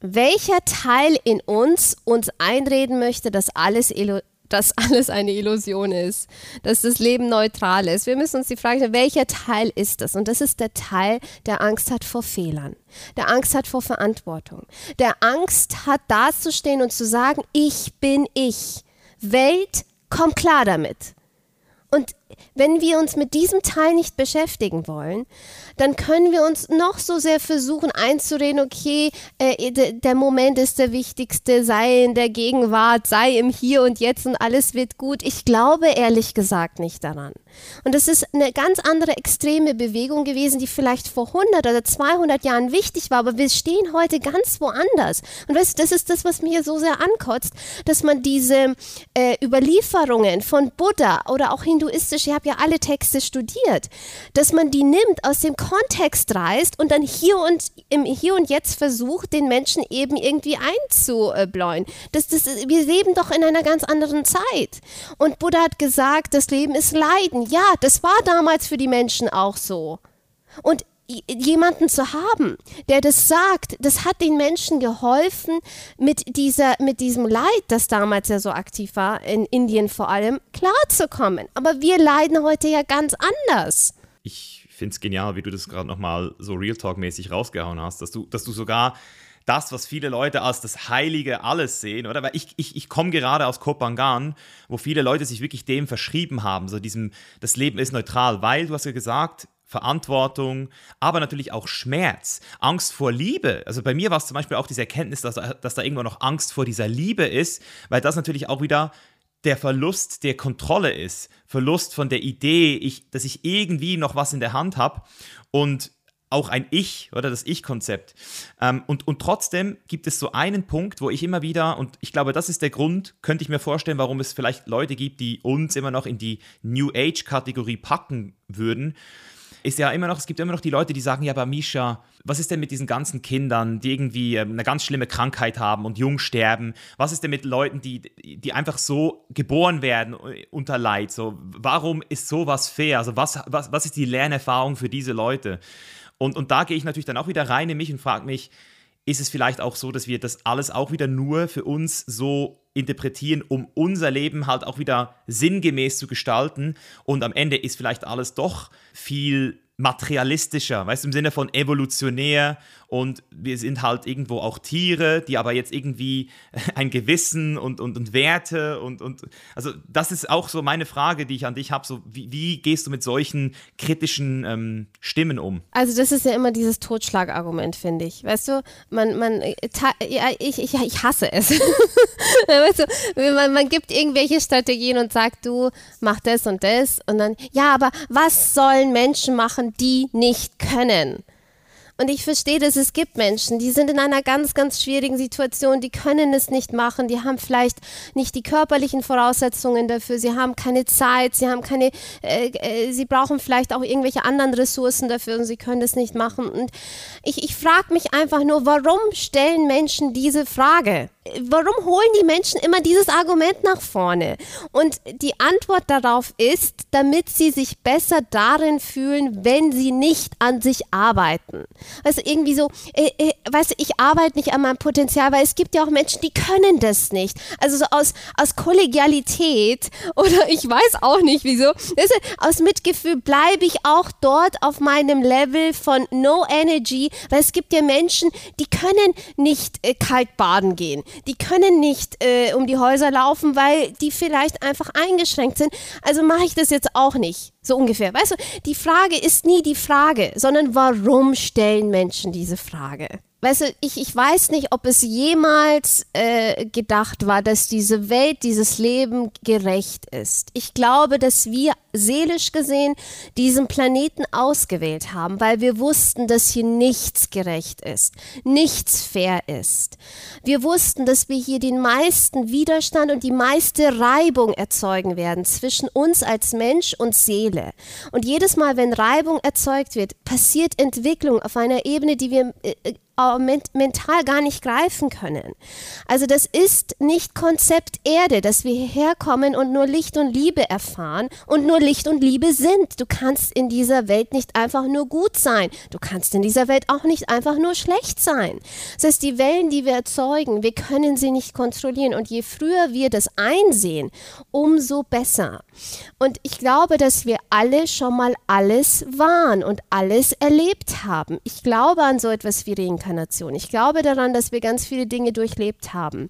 Welcher Teil in uns uns einreden möchte, dass alles dass alles eine Illusion ist, dass das Leben neutral ist. Wir müssen uns die Frage stellen, welcher Teil ist das? Und das ist der Teil, der Angst hat vor Fehlern, der Angst hat vor Verantwortung, der Angst hat dazustehen und zu sagen, ich bin ich. Welt, komm klar damit. Und wenn wir uns mit diesem Teil nicht beschäftigen wollen, dann können wir uns noch so sehr versuchen einzureden, okay, äh, der Moment ist der wichtigste, sei in der Gegenwart, sei im Hier und Jetzt und alles wird gut. Ich glaube ehrlich gesagt nicht daran. Und das ist eine ganz andere extreme Bewegung gewesen, die vielleicht vor 100 oder 200 Jahren wichtig war, aber wir stehen heute ganz woanders. Und weißt das ist das, was mir so sehr ankotzt, dass man diese äh, Überlieferungen von Buddha oder auch hinduistisch, ich habe ja alle Texte studiert, dass man die nimmt, aus dem Kontext reißt und dann hier und im Hier und Jetzt versucht, den Menschen eben irgendwie einzubläuen. Das, das, wir leben doch in einer ganz anderen Zeit. Und Buddha hat gesagt, das Leben ist Leiden. Ja, das war damals für die Menschen auch so. Und jemanden zu haben, der das sagt, das hat den Menschen geholfen, mit, dieser, mit diesem Leid, das damals ja so aktiv war, in Indien vor allem, klarzukommen. Aber wir leiden heute ja ganz anders. Ich finde es genial, wie du das gerade nochmal so Real Talk-mäßig rausgehauen hast, dass du, dass du sogar das, was viele Leute als das Heilige alles sehen, oder? Weil ich, ich, ich komme gerade aus Kopangan, wo viele Leute sich wirklich dem verschrieben haben, so diesem, das Leben ist neutral, weil du hast ja gesagt, Verantwortung, aber natürlich auch Schmerz, Angst vor Liebe. Also bei mir war es zum Beispiel auch diese Erkenntnis, dass, dass da irgendwo noch Angst vor dieser Liebe ist, weil das natürlich auch wieder der Verlust der Kontrolle ist, Verlust von der Idee, ich, dass ich irgendwie noch was in der Hand habe und auch ein Ich oder das Ich-Konzept. Ähm, und, und trotzdem gibt es so einen Punkt, wo ich immer wieder, und ich glaube, das ist der Grund, könnte ich mir vorstellen, warum es vielleicht Leute gibt, die uns immer noch in die New Age-Kategorie packen würden, ist ja immer noch, es gibt immer noch die Leute, die sagen, ja, aber Misha, was ist denn mit diesen ganzen Kindern, die irgendwie ähm, eine ganz schlimme Krankheit haben und jung sterben? Was ist denn mit Leuten, die, die einfach so geboren werden äh, unter Leid? So, warum ist sowas fair? Also was, was, was ist die Lernerfahrung für diese Leute? Und, und da gehe ich natürlich dann auch wieder rein in mich und frage mich, ist es vielleicht auch so, dass wir das alles auch wieder nur für uns so interpretieren, um unser Leben halt auch wieder sinngemäß zu gestalten. Und am Ende ist vielleicht alles doch viel materialistischer, weißt du, im Sinne von evolutionär und wir sind halt irgendwo auch Tiere, die aber jetzt irgendwie ein Gewissen und, und, und Werte und, und also das ist auch so meine Frage, die ich an dich habe, so wie, wie, gehst du mit solchen kritischen ähm, Stimmen um? Also das ist ja immer dieses Totschlagargument, finde ich, weißt du, man, man, ja, ich, ich, ich hasse es, weißt du, man, man gibt irgendwelche Strategien und sagt, du mach das und das und dann, ja, aber was sollen Menschen machen, die nicht können. Und ich verstehe, dass es gibt Menschen, die sind in einer ganz, ganz schwierigen Situation, die können es nicht machen, die haben vielleicht nicht die körperlichen Voraussetzungen dafür, sie haben keine Zeit, sie haben keine, äh, äh, sie brauchen vielleicht auch irgendwelche anderen Ressourcen dafür und sie können das nicht machen. Und ich, ich frage mich einfach nur, warum stellen Menschen diese Frage? warum holen die Menschen immer dieses Argument nach vorne? Und die Antwort darauf ist, damit sie sich besser darin fühlen, wenn sie nicht an sich arbeiten. Also irgendwie so, äh, äh, weißt du, ich arbeite nicht an meinem Potenzial, weil es gibt ja auch Menschen, die können das nicht. Also so aus, aus Kollegialität oder ich weiß auch nicht wieso, weißt du, aus Mitgefühl bleibe ich auch dort auf meinem Level von No Energy, weil es gibt ja Menschen, die können nicht äh, kalt baden gehen die können nicht äh, um die Häuser laufen, weil die vielleicht einfach eingeschränkt sind. Also mache ich das jetzt auch nicht. So ungefähr. Weißt du, die Frage ist nie die Frage, sondern warum stellen Menschen diese Frage? Weißt du, ich, ich weiß nicht, ob es jemals äh, gedacht war, dass diese Welt, dieses Leben gerecht ist. Ich glaube, dass wir seelisch gesehen diesen Planeten ausgewählt haben, weil wir wussten, dass hier nichts gerecht ist, nichts fair ist. Wir wussten, dass wir hier den meisten Widerstand und die meiste Reibung erzeugen werden zwischen uns als Mensch und Seele. Und jedes Mal, wenn Reibung erzeugt wird, passiert Entwicklung auf einer Ebene, die wir äh, äh mental gar nicht greifen können. Also das ist nicht Konzept Erde, dass wir hierher kommen und nur Licht und Liebe erfahren und nur Licht und Liebe sind. Du kannst in dieser Welt nicht einfach nur gut sein. Du kannst in dieser Welt auch nicht einfach nur schlecht sein. Das heißt, die Wellen, die wir erzeugen, wir können sie nicht kontrollieren. Und je früher wir das einsehen, umso besser. Und ich glaube, dass wir alle schon mal alles waren und alles erlebt haben. Ich glaube an so etwas wie Reinkarnation. Ich glaube daran, dass wir ganz viele Dinge durchlebt haben.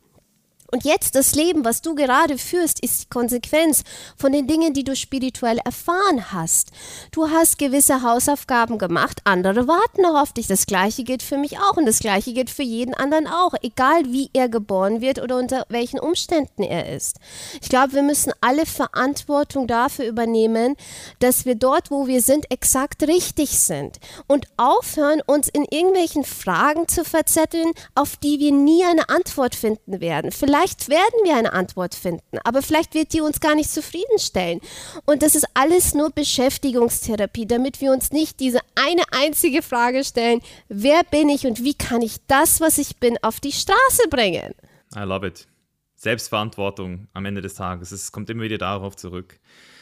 Und jetzt das Leben, was du gerade führst, ist die Konsequenz von den Dingen, die du spirituell erfahren hast. Du hast gewisse Hausaufgaben gemacht, andere warten noch auf dich. Das gleiche gilt für mich auch und das gleiche gilt für jeden anderen auch, egal wie er geboren wird oder unter welchen Umständen er ist. Ich glaube, wir müssen alle Verantwortung dafür übernehmen, dass wir dort, wo wir sind, exakt richtig sind und aufhören, uns in irgendwelchen Fragen zu verzetteln, auf die wir nie eine Antwort finden werden. Vielleicht Vielleicht werden wir eine Antwort finden, aber vielleicht wird die uns gar nicht zufriedenstellen. Und das ist alles nur Beschäftigungstherapie, damit wir uns nicht diese eine einzige Frage stellen, wer bin ich und wie kann ich das, was ich bin, auf die Straße bringen? I love it. Selbstverantwortung am Ende des Tages. Es kommt immer wieder darauf zurück.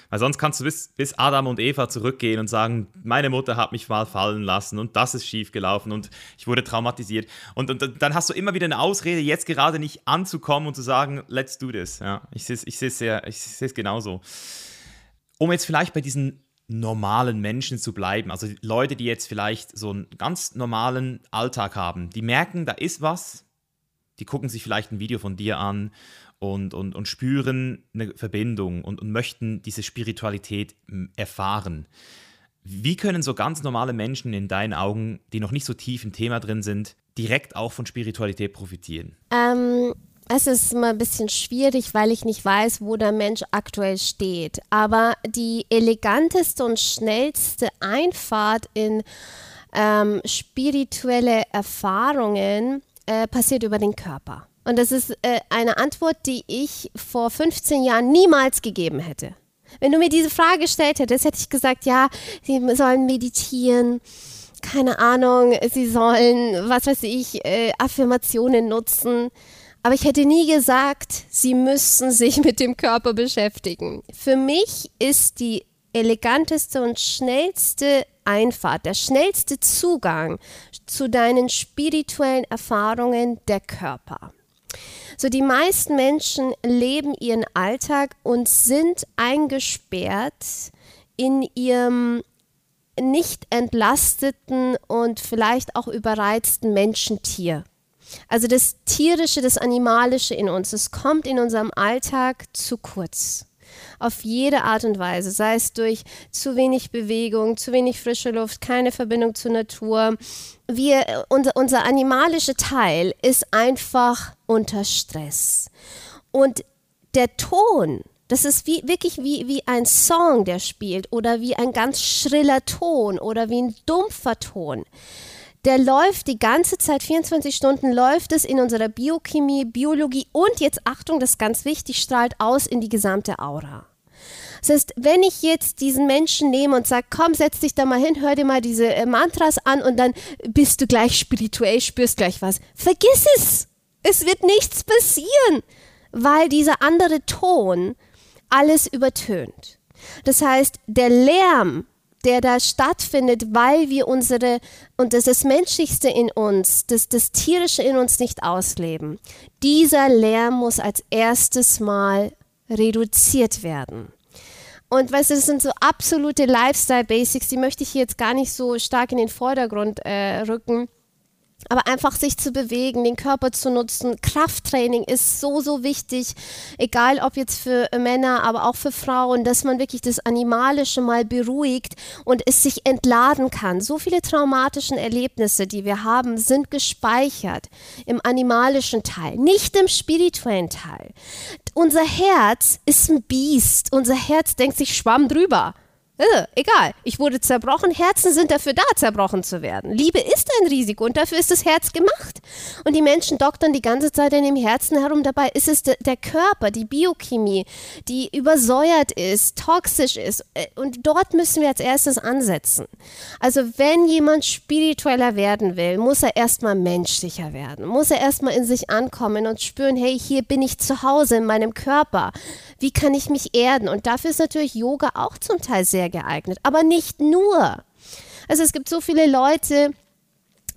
Weil sonst kannst du bis, bis Adam und Eva zurückgehen und sagen, meine Mutter hat mich mal fallen lassen und das ist schief gelaufen und ich wurde traumatisiert. Und, und dann hast du immer wieder eine Ausrede, jetzt gerade nicht anzukommen und zu sagen, let's do this. Ja, ich sehe es ich sehr, ich sehe es genauso. Um jetzt vielleicht bei diesen normalen Menschen zu bleiben, also Leute, die jetzt vielleicht so einen ganz normalen Alltag haben, die merken, da ist was, die gucken sich vielleicht ein Video von dir an und, und, und spüren eine Verbindung und, und möchten diese Spiritualität hm, erfahren. Wie können so ganz normale Menschen in deinen Augen, die noch nicht so tief im Thema drin sind, direkt auch von Spiritualität profitieren? Ähm, es ist immer ein bisschen schwierig, weil ich nicht weiß, wo der Mensch aktuell steht. Aber die eleganteste und schnellste Einfahrt in ähm, spirituelle Erfahrungen äh, passiert über den Körper. Und das ist äh, eine Antwort, die ich vor 15 Jahren niemals gegeben hätte. Wenn du mir diese Frage gestellt hättest, hätte ich gesagt, ja, sie sollen meditieren, keine Ahnung, sie sollen, was weiß ich, äh, Affirmationen nutzen. Aber ich hätte nie gesagt, sie müssen sich mit dem Körper beschäftigen. Für mich ist die eleganteste und schnellste Einfahrt, der schnellste Zugang zu deinen spirituellen Erfahrungen der Körper. So die meisten Menschen leben ihren Alltag und sind eingesperrt in ihrem nicht entlasteten und vielleicht auch überreizten Menschentier. Also das Tierische, das Animalische in uns, es kommt in unserem Alltag zu kurz auf jede Art und Weise, sei es durch zu wenig Bewegung, zu wenig frische Luft, keine Verbindung zur Natur. Wir, unser, unser animalischer Teil ist einfach unter Stress. Und der Ton, das ist wie, wirklich wie, wie ein Song, der spielt oder wie ein ganz schriller Ton oder wie ein dumpfer Ton der läuft die ganze Zeit, 24 Stunden läuft es in unserer Biochemie, Biologie und jetzt Achtung, das ist ganz wichtig, strahlt aus in die gesamte Aura. Das heißt, wenn ich jetzt diesen Menschen nehme und sage, komm, setz dich da mal hin, hör dir mal diese äh, Mantras an und dann bist du gleich spirituell, spürst gleich was. Vergiss es! Es wird nichts passieren, weil dieser andere Ton alles übertönt. Das heißt, der Lärm der da stattfindet, weil wir unsere, und das ist das Menschlichste in uns, das, das Tierische in uns nicht ausleben. Dieser Lärm muss als erstes Mal reduziert werden. Und weißt du, das sind so absolute Lifestyle-Basics, die möchte ich jetzt gar nicht so stark in den Vordergrund äh, rücken. Aber einfach sich zu bewegen, den Körper zu nutzen. Krafttraining ist so, so wichtig, egal ob jetzt für Männer, aber auch für Frauen, dass man wirklich das Animalische mal beruhigt und es sich entladen kann. So viele traumatischen Erlebnisse, die wir haben, sind gespeichert im animalischen Teil, nicht im spirituellen Teil. Unser Herz ist ein Biest. Unser Herz denkt sich schwamm drüber. Äh, egal, ich wurde zerbrochen. Herzen sind dafür da, zerbrochen zu werden. Liebe ist ein Risiko und dafür ist das Herz gemacht. Und die Menschen doktern die ganze Zeit in dem Herzen herum. Dabei ist es der Körper, die Biochemie, die übersäuert ist, toxisch ist. Äh, und dort müssen wir als erstes ansetzen. Also wenn jemand spiritueller werden will, muss er erstmal menschlicher werden. Muss er erstmal in sich ankommen und spüren, hey, hier bin ich zu Hause in meinem Körper. Wie kann ich mich erden? Und dafür ist natürlich Yoga auch zum Teil sehr sehr geeignet. Aber nicht nur. Also es gibt so viele Leute,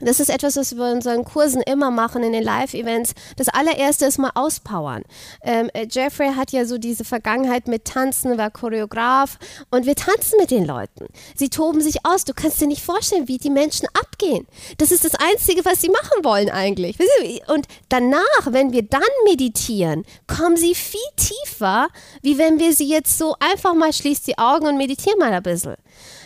das ist etwas, was wir in unseren Kursen immer machen, in den Live-Events. Das allererste ist mal auspowern. Ähm, äh, Jeffrey hat ja so diese Vergangenheit mit Tanzen, war Choreograf und wir tanzen mit den Leuten. Sie toben sich aus. Du kannst dir nicht vorstellen, wie die Menschen abgehen. Das ist das Einzige, was sie machen wollen eigentlich. Und danach, wenn wir dann meditieren, kommen sie viel tiefer, wie wenn wir sie jetzt so einfach mal schließt die Augen und meditieren mal ein bisschen.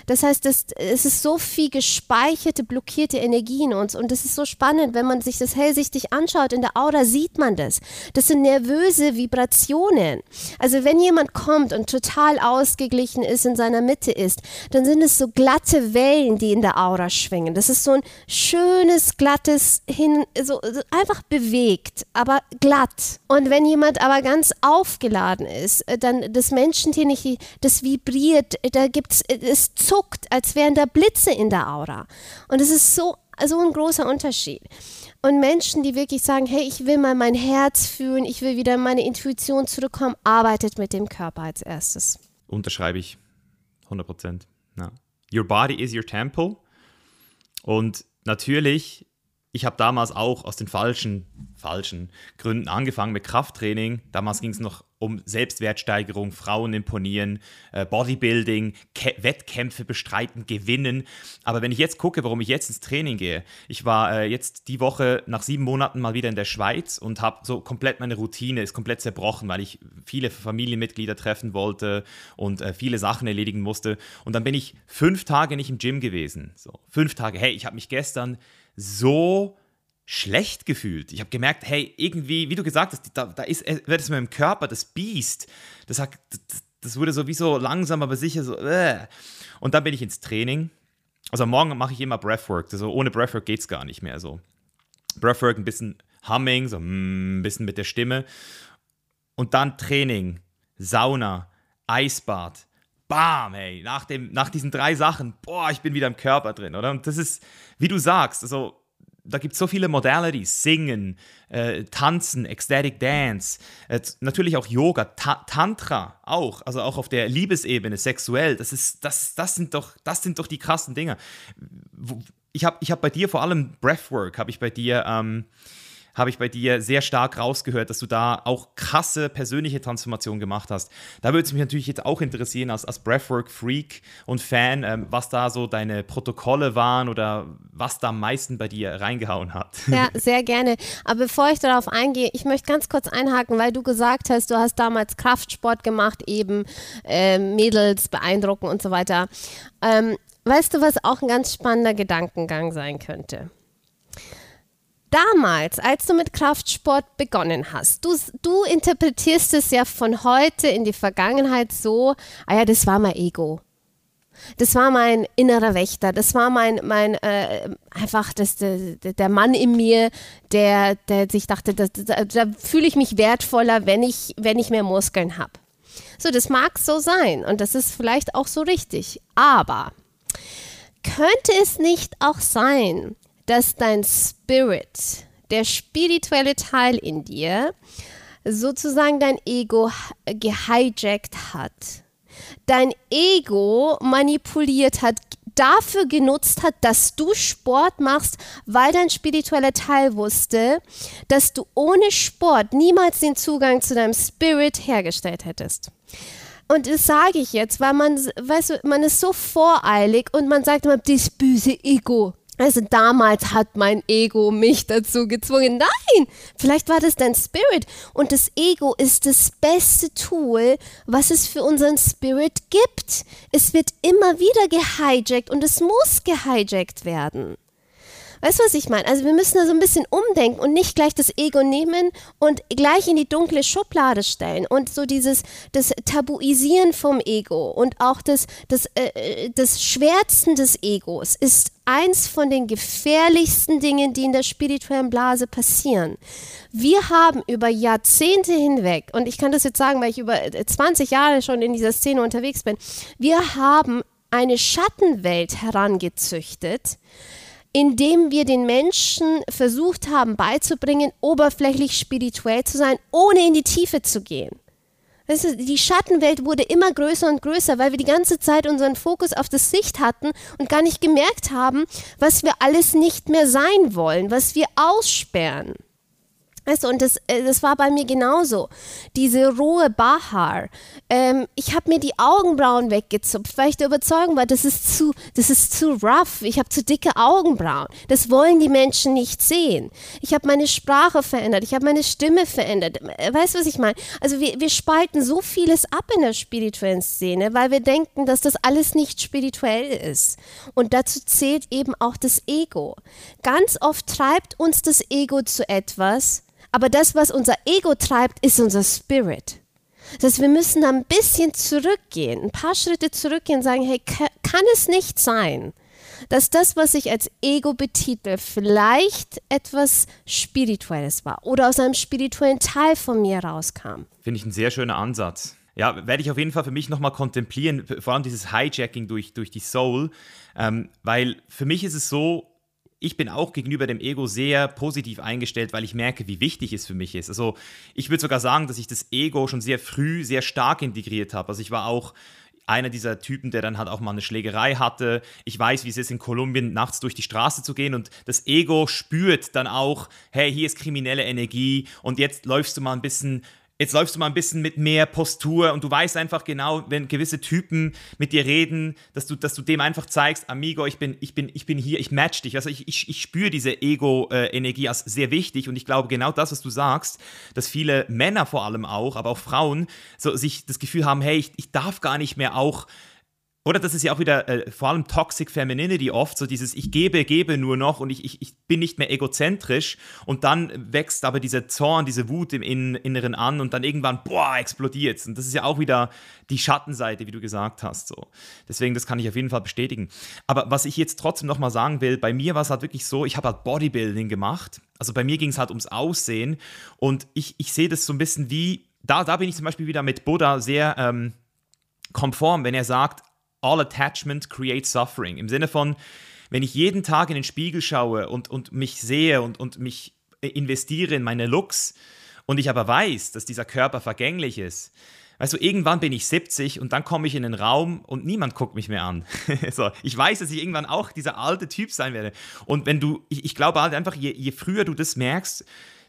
Das heißt, es, es ist so viel gespeicherte, blockierte Energie in uns. Und es ist so spannend, wenn man sich das hellsichtig anschaut. In der Aura sieht man das. Das sind nervöse Vibrationen. Also wenn jemand kommt und total ausgeglichen ist, in seiner Mitte ist, dann sind es so glatte Wellen, die in der Aura schwingen. Das ist so ein schönes, glattes, hin, so, einfach bewegt, aber glatt. Und wenn jemand aber ganz aufgeladen ist, äh, dann das Menschentier nicht, das vibriert, da gibt es, es zuckt, als wären da Blitze in der Aura. Und es ist so, so ein großer Unterschied. Und Menschen, die wirklich sagen, hey, ich will mal mein Herz fühlen, ich will wieder in meine Intuition zurückkommen, arbeitet mit dem Körper als erstes. Unterschreibe ich 100 Prozent. Ja. Your body is your temple. Und natürlich, ich habe damals auch aus den falschen, falschen Gründen angefangen mit Krafttraining. Damals ging es noch um Selbstwertsteigerung, Frauen imponieren, äh, Bodybuilding, Ke Wettkämpfe bestreiten, gewinnen. Aber wenn ich jetzt gucke, warum ich jetzt ins Training gehe, ich war äh, jetzt die Woche nach sieben Monaten mal wieder in der Schweiz und habe so komplett meine Routine ist komplett zerbrochen, weil ich viele Familienmitglieder treffen wollte und äh, viele Sachen erledigen musste. Und dann bin ich fünf Tage nicht im Gym gewesen. So, fünf Tage. Hey, ich habe mich gestern so schlecht gefühlt. Ich habe gemerkt, hey, irgendwie, wie du gesagt hast, da, da ist, äh, wird es mir im Körper, das Biest, das, hat, das, das wurde sowieso langsam, aber sicher so. Äh. Und dann bin ich ins Training. Also morgen mache ich immer Breathwork. Also ohne Breathwork geht es gar nicht mehr. So Breathwork, ein bisschen Humming, so mm, ein bisschen mit der Stimme. Und dann Training, Sauna, Eisbad. Bam, hey, nach, dem, nach diesen drei Sachen, boah, ich bin wieder im Körper drin, oder? Und das ist, wie du sagst, also da gibt es so viele Modalities, Singen, äh, Tanzen, Ecstatic Dance, äh, natürlich auch Yoga, Ta Tantra auch, also auch auf der Liebesebene, sexuell, das, ist, das, das, sind, doch, das sind doch die krassen Dinge. Ich habe ich hab bei dir vor allem Breathwork, habe ich bei dir ähm, habe ich bei dir sehr stark rausgehört, dass du da auch krasse persönliche Transformation gemacht hast. Da würde es mich natürlich jetzt auch interessieren, als, als Breathwork-Freak und Fan, ähm, was da so deine Protokolle waren oder was da am meisten bei dir reingehauen hat. Ja, sehr gerne. Aber bevor ich darauf eingehe, ich möchte ganz kurz einhaken, weil du gesagt hast, du hast damals Kraftsport gemacht, eben äh, Mädels beeindrucken und so weiter. Ähm, weißt du, was auch ein ganz spannender Gedankengang sein könnte? Damals, als du mit Kraftsport begonnen hast, du, du interpretierst es ja von heute in die Vergangenheit so, ah ja, das war mein Ego. Das war mein innerer Wächter, das war mein, mein äh, einfach das, der, der Mann in mir, der, der sich dachte, da, da, da fühle ich mich wertvoller, wenn ich, wenn ich mehr Muskeln habe. So, das mag so sein und das ist vielleicht auch so richtig. Aber könnte es nicht auch sein, dass dein Spirit, der spirituelle Teil in dir, sozusagen dein Ego gehijackt hat. Dein Ego manipuliert hat, dafür genutzt hat, dass du Sport machst, weil dein spiritueller Teil wusste, dass du ohne Sport niemals den Zugang zu deinem Spirit hergestellt hättest. Und das sage ich jetzt, weil man, weißt du, man ist so voreilig und man sagt immer, das böse Ego. Also damals hat mein Ego mich dazu gezwungen. Nein, vielleicht war das dein Spirit. Und das Ego ist das beste Tool, was es für unseren Spirit gibt. Es wird immer wieder gehijackt und es muss gehijackt werden. Weißt du, was ich meine? Also wir müssen da so ein bisschen umdenken und nicht gleich das Ego nehmen und gleich in die dunkle Schublade stellen. Und so dieses das Tabuisieren vom Ego und auch das, das, äh, äh, das Schwärzen des Egos ist eins von den gefährlichsten Dingen, die in der spirituellen Blase passieren. Wir haben über Jahrzehnte hinweg, und ich kann das jetzt sagen, weil ich über 20 Jahre schon in dieser Szene unterwegs bin, wir haben eine Schattenwelt herangezüchtet, indem wir den Menschen versucht haben beizubringen, oberflächlich spirituell zu sein, ohne in die Tiefe zu gehen. Die Schattenwelt wurde immer größer und größer, weil wir die ganze Zeit unseren Fokus auf das Sicht hatten und gar nicht gemerkt haben, was wir alles nicht mehr sein wollen, was wir aussperren. Weißt du, und das, äh, das war bei mir genauso. Diese rohe Bahaar. Ähm, ich habe mir die Augenbrauen weggezupft, weil ich der Überzeugung war, das ist zu, das ist zu rough. Ich habe zu dicke Augenbrauen. Das wollen die Menschen nicht sehen. Ich habe meine Sprache verändert. Ich habe meine Stimme verändert. Äh, weißt du, was ich meine? Also wir, wir spalten so vieles ab in der spirituellen Szene, weil wir denken, dass das alles nicht spirituell ist. Und dazu zählt eben auch das Ego. Ganz oft treibt uns das Ego zu etwas, aber das, was unser Ego treibt, ist unser Spirit. Das heißt, wir müssen da ein bisschen zurückgehen, ein paar Schritte zurückgehen und sagen, hey, kann es nicht sein, dass das, was ich als Ego betitel, vielleicht etwas Spirituelles war oder aus einem spirituellen Teil von mir rauskam. Finde ich ein sehr schöner Ansatz. Ja, werde ich auf jeden Fall für mich nochmal kontemplieren, vor allem dieses Hijacking durch, durch die Soul, ähm, weil für mich ist es so, ich bin auch gegenüber dem Ego sehr positiv eingestellt, weil ich merke, wie wichtig es für mich ist. Also ich würde sogar sagen, dass ich das Ego schon sehr früh sehr stark integriert habe. Also ich war auch einer dieser Typen, der dann halt auch mal eine Schlägerei hatte. Ich weiß, wie es ist, in Kolumbien nachts durch die Straße zu gehen und das Ego spürt dann auch, hey, hier ist kriminelle Energie und jetzt läufst du mal ein bisschen jetzt läufst du mal ein bisschen mit mehr Postur und du weißt einfach genau, wenn gewisse Typen mit dir reden, dass du, dass du dem einfach zeigst, Amigo, ich bin, ich bin, ich bin hier, ich match dich. Also ich, ich, ich spüre diese Ego-Energie als sehr wichtig und ich glaube genau das, was du sagst, dass viele Männer vor allem auch, aber auch Frauen, so sich das Gefühl haben, hey, ich, ich darf gar nicht mehr auch oder das ist ja auch wieder äh, vor allem Toxic Femininity oft, so dieses Ich gebe, gebe nur noch und ich, ich, ich bin nicht mehr egozentrisch und dann wächst aber dieser Zorn, diese Wut im Inneren an und dann irgendwann, boah, explodiert Und das ist ja auch wieder die Schattenseite, wie du gesagt hast. So. Deswegen, das kann ich auf jeden Fall bestätigen. Aber was ich jetzt trotzdem nochmal sagen will, bei mir war es halt wirklich so, ich habe halt Bodybuilding gemacht. Also bei mir ging es halt ums Aussehen und ich, ich sehe das so ein bisschen wie, da, da bin ich zum Beispiel wieder mit Buddha sehr ähm, konform, wenn er sagt, all attachment creates suffering. Im Sinne von, wenn ich jeden Tag in den Spiegel schaue und, und mich sehe und, und mich investiere in meine Looks und ich aber weiß, dass dieser Körper vergänglich ist, Weißt du, irgendwann bin ich 70 und dann komme ich in den Raum und niemand guckt mich mehr an. so, ich weiß, dass ich irgendwann auch dieser alte Typ sein werde. Und wenn du, ich, ich glaube halt einfach, je, je früher du das merkst,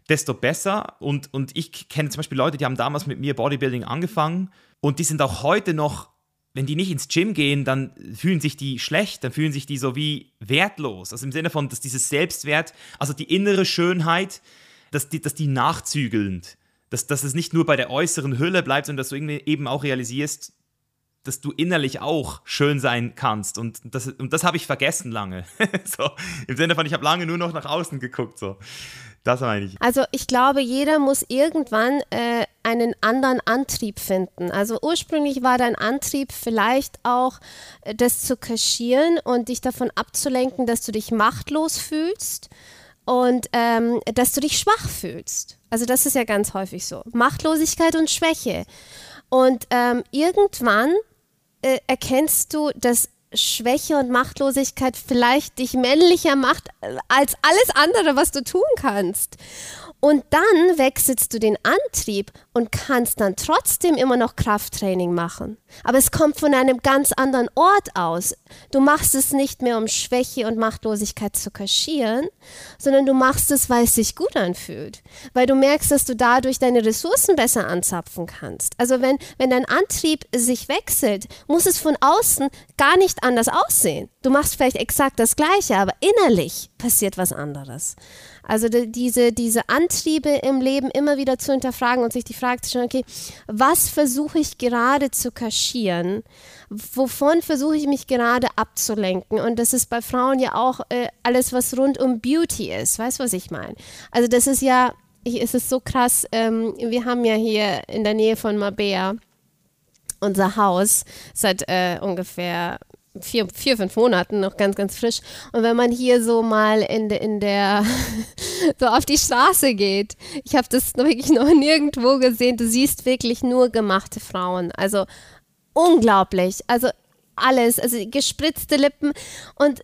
desto besser. Und, und ich kenne zum Beispiel Leute, die haben damals mit mir Bodybuilding angefangen und die sind auch heute noch wenn die nicht ins Gym gehen, dann fühlen sich die schlecht, dann fühlen sich die so wie wertlos. Also im Sinne von, dass dieses Selbstwert, also die innere Schönheit, dass die, dass die nachzügelnd, dass, dass es nicht nur bei der äußeren Hülle bleibt, sondern dass du irgendwie eben auch realisierst, dass du innerlich auch schön sein kannst. Und das, und das habe ich vergessen lange. so, Im Sinne von, ich habe lange nur noch nach außen geguckt. So. Das meine ich. Also ich glaube, jeder muss irgendwann äh, einen anderen Antrieb finden. Also ursprünglich war dein Antrieb vielleicht auch, äh, das zu kaschieren und dich davon abzulenken, dass du dich machtlos fühlst und ähm, dass du dich schwach fühlst. Also das ist ja ganz häufig so. Machtlosigkeit und Schwäche. Und ähm, irgendwann äh, erkennst du, dass Schwäche und Machtlosigkeit vielleicht dich männlicher macht äh, als alles andere, was du tun kannst. Und dann wechselst du den Antrieb und kannst dann trotzdem immer noch Krafttraining machen. Aber es kommt von einem ganz anderen Ort aus. Du machst es nicht mehr, um Schwäche und Machtlosigkeit zu kaschieren, sondern du machst es, weil es sich gut anfühlt. Weil du merkst, dass du dadurch deine Ressourcen besser anzapfen kannst. Also wenn, wenn dein Antrieb sich wechselt, muss es von außen gar nicht anders aussehen. Du machst vielleicht exakt das Gleiche, aber innerlich passiert was anderes. Also die, diese, diese Antriebe im Leben immer wieder zu hinterfragen und sich die Frage zu stellen, okay, was versuche ich gerade zu kaschieren? Wovon versuche ich mich gerade abzulenken? Und das ist bei Frauen ja auch äh, alles, was rund um Beauty ist. Weißt du, was ich meine? Also das ist ja, ich, es ist so krass, ähm, wir haben ja hier in der Nähe von Mabea unser Haus seit äh, ungefähr vier, vier, fünf Monaten noch ganz, ganz frisch. Und wenn man hier so mal in, de, in der, so auf die Straße geht, ich habe das wirklich noch nirgendwo gesehen, du siehst wirklich nur gemachte Frauen. Also unglaublich. Also alles, also gespritzte Lippen und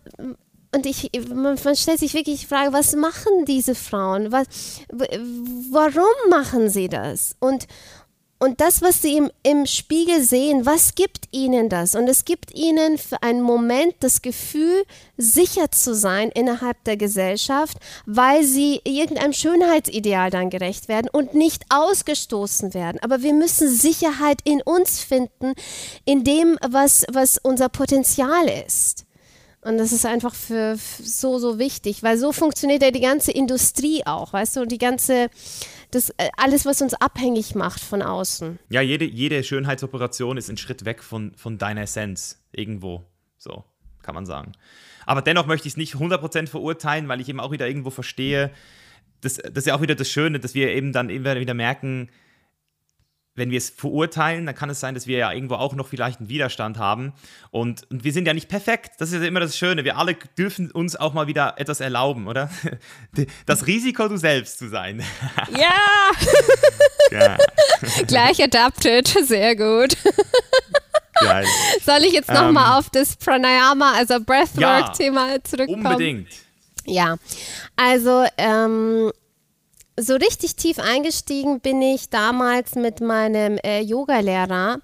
und ich, man, man, stellt sich wirklich die Frage, was machen diese Frauen? Was, warum machen sie das? Und, und das, was sie im, im Spiegel sehen, was gibt ihnen das? Und es gibt ihnen für einen Moment das Gefühl, sicher zu sein innerhalb der Gesellschaft, weil sie irgendeinem Schönheitsideal dann gerecht werden und nicht ausgestoßen werden. Aber wir müssen Sicherheit in uns finden, in dem, was, was unser Potenzial ist. Und das ist einfach für, so, so wichtig, weil so funktioniert ja die ganze Industrie auch, weißt du, die ganze das äh, alles, was uns abhängig macht von außen. Ja, jede, jede Schönheitsoperation ist ein Schritt weg von, von deiner Essenz irgendwo. So, kann man sagen. Aber dennoch möchte ich es nicht 100% verurteilen, weil ich eben auch wieder irgendwo verstehe, das, das ist ja auch wieder das Schöne, dass wir eben dann immer wieder merken, wenn wir es verurteilen, dann kann es sein, dass wir ja irgendwo auch noch vielleicht einen Widerstand haben. Und, und wir sind ja nicht perfekt. Das ist ja immer das Schöne. Wir alle dürfen uns auch mal wieder etwas erlauben, oder? Das Risiko, du selbst zu sein. Ja! ja. Gleich adapted. Sehr gut. Geil. Soll ich jetzt nochmal ähm, auf das Pranayama, also Breathwork-Thema ja, zurückkommen? Unbedingt. Ja, also ähm, so richtig tief eingestiegen bin ich damals mit meinem äh, Yogalehrer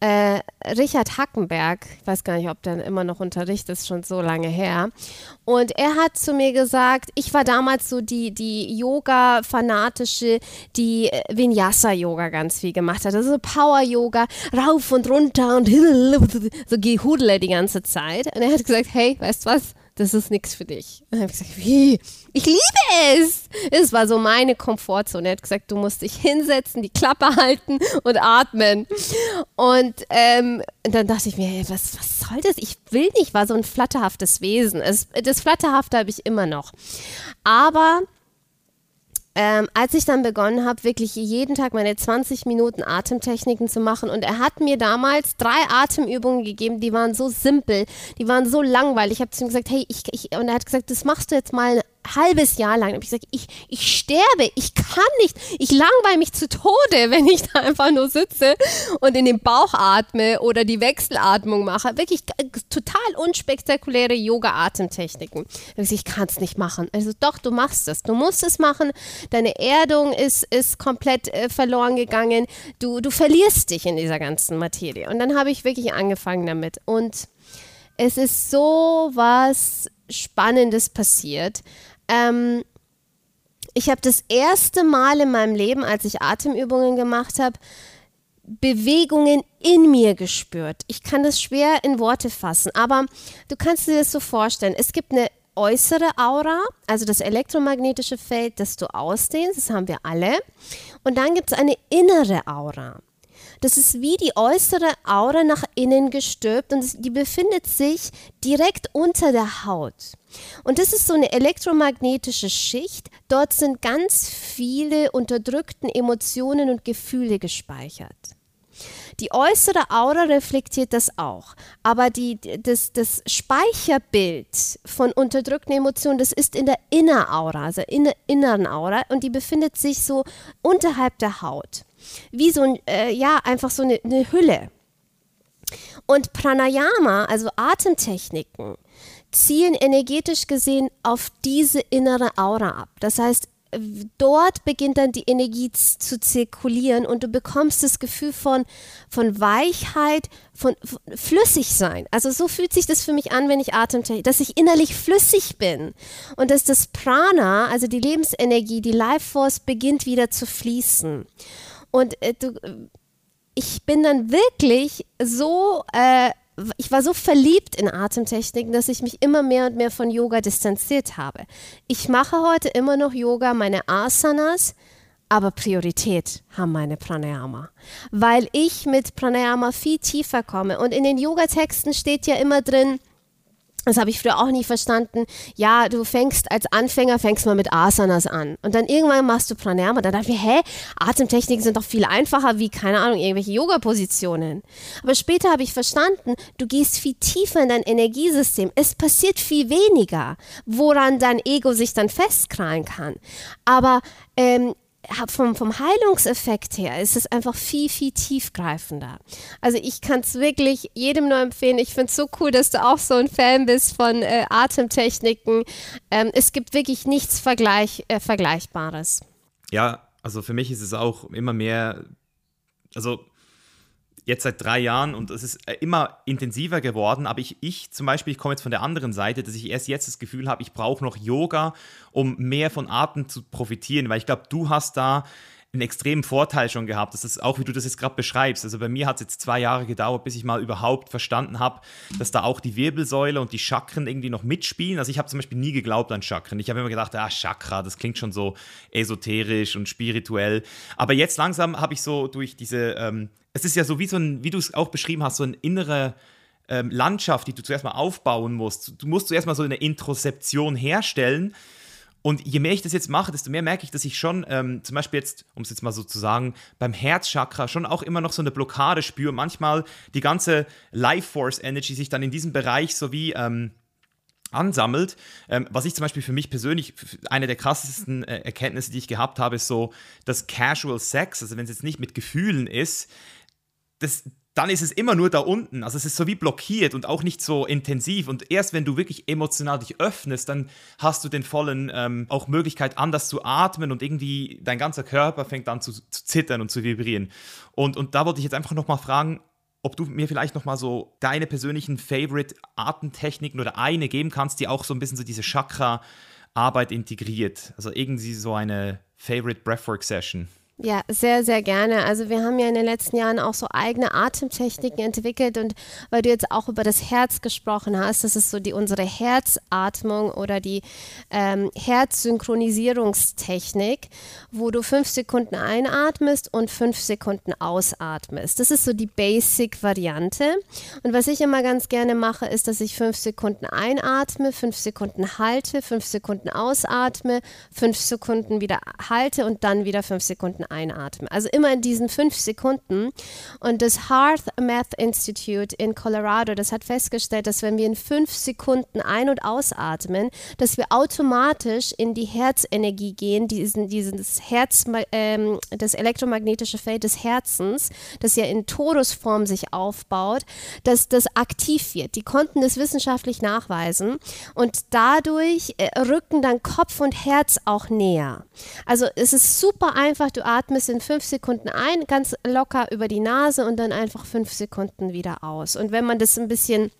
äh, Richard Hackenberg. Ich weiß gar nicht, ob der immer noch unterrichtet, ist schon so lange her. Und er hat zu mir gesagt, ich war damals so die, die Yoga-Fanatische, die äh, Vinyasa-Yoga ganz viel gemacht hat. Also Power-Yoga, rauf und runter und so gehudle die ganze Zeit. Und er hat gesagt, hey, weißt du was? das ist nichts für dich. Und dann habe ich gesagt, wie? Ich liebe es. Es war so meine Komfortzone. Er hat gesagt, du musst dich hinsetzen, die Klappe halten und atmen. Und ähm, dann dachte ich mir, hey, was, was soll das? Ich will nicht, war so ein flatterhaftes Wesen. Es, das Flatterhafte habe ich immer noch. Aber ähm, als ich dann begonnen habe, wirklich jeden Tag meine 20 Minuten Atemtechniken zu machen und er hat mir damals drei Atemübungen gegeben, die waren so simpel, die waren so langweilig. Ich habe zu ihm gesagt, hey, ich, ich, und er hat gesagt, das machst du jetzt mal halbes Jahr lang. Habe ich gesagt, ich, ich sterbe, ich kann nicht, ich langweile mich zu Tode, wenn ich da einfach nur sitze und in den Bauch atme oder die Wechselatmung mache. Wirklich total unspektakuläre Yoga-Atemtechniken. Ich kann es nicht machen. Also doch, du machst es. Du musst es machen. Deine Erdung ist, ist komplett äh, verloren gegangen. Du, du verlierst dich in dieser ganzen Materie. Und dann habe ich wirklich angefangen damit. Und es ist so was Spannendes passiert. Ähm, ich habe das erste Mal in meinem Leben, als ich Atemübungen gemacht habe, Bewegungen in mir gespürt. Ich kann das schwer in Worte fassen, aber du kannst dir das so vorstellen. Es gibt eine äußere Aura, also das elektromagnetische Feld, das du ausdehnst, das haben wir alle. Und dann gibt es eine innere Aura. Das ist wie die äußere Aura nach innen gestülpt und die befindet sich direkt unter der Haut. Und das ist so eine elektromagnetische Schicht. Dort sind ganz viele unterdrückten Emotionen und Gefühle gespeichert. Die äußere Aura reflektiert das auch, aber die, das, das Speicherbild von unterdrückten Emotionen, das ist in der Inneraura, also in der inneren Aura und die befindet sich so unterhalb der Haut wie so ein, äh, ja, einfach so eine, eine Hülle. Und Pranayama, also Atemtechniken, zielen energetisch gesehen auf diese innere Aura ab. Das heißt, dort beginnt dann die Energie zu zirkulieren und du bekommst das Gefühl von, von Weichheit, von, von Flüssigsein. Also so fühlt sich das für mich an, wenn ich Atemtechnik, dass ich innerlich flüssig bin und dass das Prana, also die Lebensenergie, die Life Force beginnt wieder zu fließen. Und äh, du, ich bin dann wirklich so, äh, ich war so verliebt in Atemtechniken, dass ich mich immer mehr und mehr von Yoga distanziert habe. Ich mache heute immer noch Yoga, meine Asanas, aber Priorität haben meine Pranayama, weil ich mit Pranayama viel tiefer komme. Und in den Yoga-Texten steht ja immer drin, das habe ich früher auch nie verstanden. Ja, du fängst als Anfänger, fängst mal mit Asanas an. Und dann irgendwann machst du Pranayama. Dann dachte ich hä, Atemtechniken sind doch viel einfacher wie, keine Ahnung, irgendwelche Yoga-Positionen. Aber später habe ich verstanden, du gehst viel tiefer in dein Energiesystem. Es passiert viel weniger, woran dein Ego sich dann festkrallen kann. Aber ähm, vom, vom Heilungseffekt her ist es einfach viel, viel tiefgreifender. Also ich kann es wirklich jedem nur empfehlen. Ich finde es so cool, dass du auch so ein Fan bist von äh, Atemtechniken. Ähm, es gibt wirklich nichts Vergleich, äh, Vergleichbares. Ja, also für mich ist es auch immer mehr, also jetzt seit drei Jahren und es ist äh, immer intensiver geworden. Aber ich, ich zum Beispiel, ich komme jetzt von der anderen Seite, dass ich erst jetzt das Gefühl habe, ich brauche noch Yoga, um mehr von Atem zu profitieren, weil ich glaube, du hast da einen extremen Vorteil schon gehabt. Das ist auch, wie du das jetzt gerade beschreibst. Also bei mir hat es jetzt zwei Jahre gedauert, bis ich mal überhaupt verstanden habe, dass da auch die Wirbelsäule und die Chakren irgendwie noch mitspielen. Also ich habe zum Beispiel nie geglaubt an Chakren. Ich habe immer gedacht, ah, Chakra, das klingt schon so esoterisch und spirituell. Aber jetzt langsam habe ich so durch diese ähm, es ist ja so wie so ein, wie du es auch beschrieben hast, so eine innere ähm, Landschaft, die du zuerst mal aufbauen musst. Du musst zuerst mal so eine Introzeption herstellen. Und je mehr ich das jetzt mache, desto mehr merke ich, dass ich schon, ähm, zum Beispiel jetzt, um es jetzt mal so zu sagen, beim Herzchakra schon auch immer noch so eine Blockade spüre. Manchmal die ganze Life Force Energy sich dann in diesem Bereich so wie ähm, ansammelt. Ähm, was ich zum Beispiel für mich persönlich, eine der krassesten äh, Erkenntnisse, die ich gehabt habe, ist so, dass Casual Sex, also wenn es jetzt nicht mit Gefühlen ist, das, dann ist es immer nur da unten. Also es ist so wie blockiert und auch nicht so intensiv. Und erst wenn du wirklich emotional dich öffnest, dann hast du den vollen ähm, auch Möglichkeit, anders zu atmen und irgendwie dein ganzer Körper fängt an zu, zu zittern und zu vibrieren. Und, und da wollte ich jetzt einfach nochmal fragen, ob du mir vielleicht nochmal so deine persönlichen Favorite-Atemtechniken oder eine geben kannst, die auch so ein bisschen so diese Chakra-Arbeit integriert. Also irgendwie so eine Favorite Breathwork-Session. Ja, sehr, sehr gerne. Also wir haben ja in den letzten Jahren auch so eigene Atemtechniken entwickelt und weil du jetzt auch über das Herz gesprochen hast, das ist so die unsere Herzatmung oder die ähm, Herzsynchronisierungstechnik, wo du fünf Sekunden einatmest und fünf Sekunden ausatmest. Das ist so die Basic-Variante. Und was ich immer ganz gerne mache, ist, dass ich fünf Sekunden einatme, fünf Sekunden halte, fünf Sekunden ausatme, fünf Sekunden wieder halte und dann wieder fünf Sekunden Sekunden einatmen. Also immer in diesen fünf Sekunden. Und das Hearth Math Institute in Colorado, das hat festgestellt, dass wenn wir in fünf Sekunden ein- und ausatmen, dass wir automatisch in die Herzenergie gehen, diesen, dieses Herz, ähm, das elektromagnetische Feld des Herzens, das ja in Torusform sich aufbaut, dass das aktiv wird. Die konnten das wissenschaftlich nachweisen und dadurch äh, rücken dann Kopf und Herz auch näher. Also es ist super einfach, du atmest in fünf Sekunden ein, ganz locker über die Nase und dann einfach fünf Sekunden wieder aus. Und wenn man das ein bisschen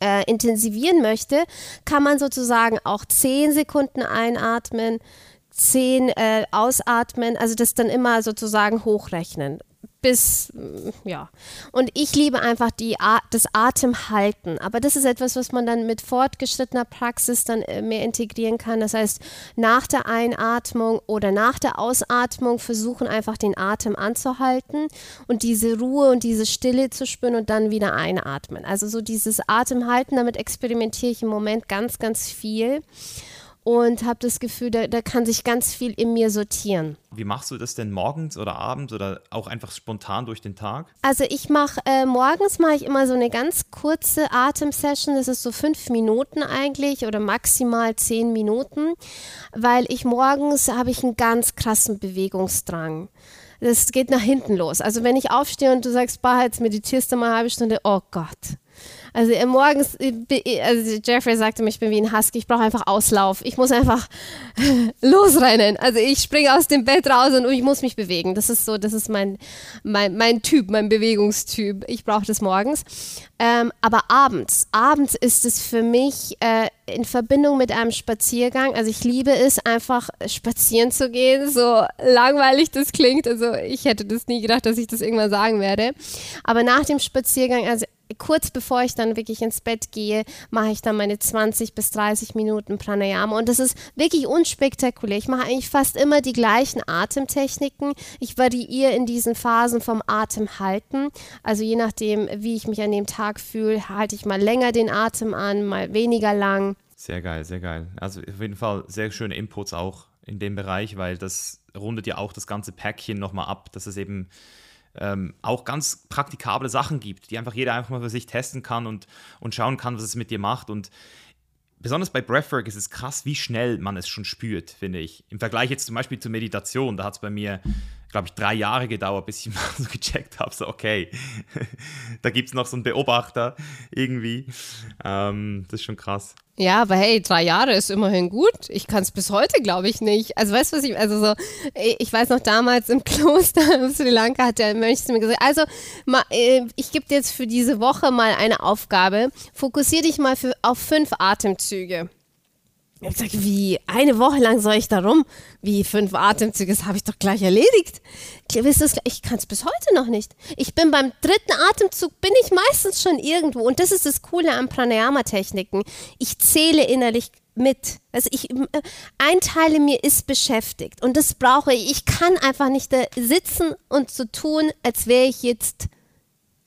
äh, intensivieren möchte, kann man sozusagen auch zehn Sekunden einatmen, zehn äh, ausatmen, also das dann immer sozusagen hochrechnen bis, ja. Und ich liebe einfach die, das Atemhalten. Aber das ist etwas, was man dann mit fortgeschrittener Praxis dann äh, mehr integrieren kann. Das heißt, nach der Einatmung oder nach der Ausatmung versuchen einfach den Atem anzuhalten und diese Ruhe und diese Stille zu spüren und dann wieder einatmen. Also so dieses Atemhalten, damit experimentiere ich im Moment ganz, ganz viel und habe das Gefühl, da, da kann sich ganz viel in mir sortieren. Wie machst du das denn morgens oder abends oder auch einfach spontan durch den Tag? Also ich mache äh, morgens mache ich immer so eine ganz kurze Atemsession. Das ist so fünf Minuten eigentlich oder maximal zehn Minuten, weil ich morgens habe ich einen ganz krassen Bewegungsdrang das geht nach hinten los. Also wenn ich aufstehe und du sagst, bah, jetzt meditierst du mal eine halbe Stunde, oh Gott, also äh, morgens, äh, äh, also Jeffrey sagte mir, ich bin wie ein Husky, ich brauche einfach Auslauf. Ich muss einfach losrennen. Also ich springe aus dem Bett raus und ich muss mich bewegen. Das ist so, das ist mein, mein, mein Typ, mein Bewegungstyp. Ich brauche das morgens. Ähm, aber abends, abends ist es für mich äh, in Verbindung mit einem Spaziergang. Also ich liebe es, einfach spazieren zu gehen, so langweilig das klingt. Also ich hätte das nie gedacht, dass ich das irgendwann sagen werde. Aber nach dem Spaziergang, also kurz bevor ich dann wirklich ins Bett gehe, mache ich dann meine 20 bis 30 Minuten Pranayama und das ist wirklich unspektakulär. Ich mache eigentlich fast immer die gleichen Atemtechniken. Ich variiere in diesen Phasen vom Atem halten. Also je nachdem, wie ich mich an dem Tag fühle, halte ich mal länger den Atem an, mal weniger lang. Sehr geil, sehr geil. Also auf jeden Fall sehr schöne Inputs auch in dem Bereich, weil das rundet ja auch das ganze Päckchen nochmal ab, dass es eben ähm, auch ganz praktikable Sachen gibt, die einfach jeder einfach mal für sich testen kann und, und schauen kann, was es mit dir macht. Und besonders bei Breathwork ist es krass, wie schnell man es schon spürt, finde ich. Im Vergleich jetzt zum Beispiel zur Meditation, da hat es bei mir, glaube ich, drei Jahre gedauert, bis ich mal so gecheckt habe, so okay, da gibt es noch so einen Beobachter irgendwie. Ähm, das ist schon krass. Ja, aber hey, drei Jahre ist immerhin gut. Ich kann es bis heute, glaube ich, nicht. Also weißt du, was ich, also so, ich weiß noch damals im Kloster in Sri Lanka hat der Mönch zu mir gesagt, also äh, ich gebe dir jetzt für diese Woche mal eine Aufgabe. Fokussiere dich mal für, auf fünf Atemzüge. Ich habe gesagt, wie, eine Woche lang soll ich da rum? Wie, fünf Atemzüge, das habe ich doch gleich erledigt. Ich kann es bis heute noch nicht. Ich bin beim dritten Atemzug, bin ich meistens schon irgendwo. Und das ist das Coole an Pranayama-Techniken. Ich zähle innerlich mit. Also ich, äh, ein Teil in mir ist beschäftigt und das brauche ich. Ich kann einfach nicht da sitzen und so tun, als wäre ich jetzt,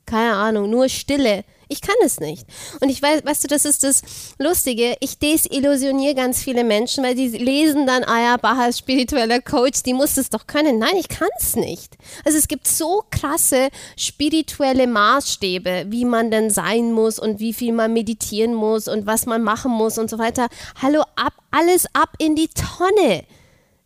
keine Ahnung, nur Stille. Ich kann es nicht. Und ich weiß, weißt du, das ist das Lustige. Ich desillusioniere ganz viele Menschen, weil die lesen dann, ah ja, Baha ist spiritueller Coach, die muss es doch können. Nein, ich kann es nicht. Also es gibt so krasse spirituelle Maßstäbe, wie man denn sein muss und wie viel man meditieren muss und was man machen muss und so weiter. Hallo, ab, alles ab in die Tonne.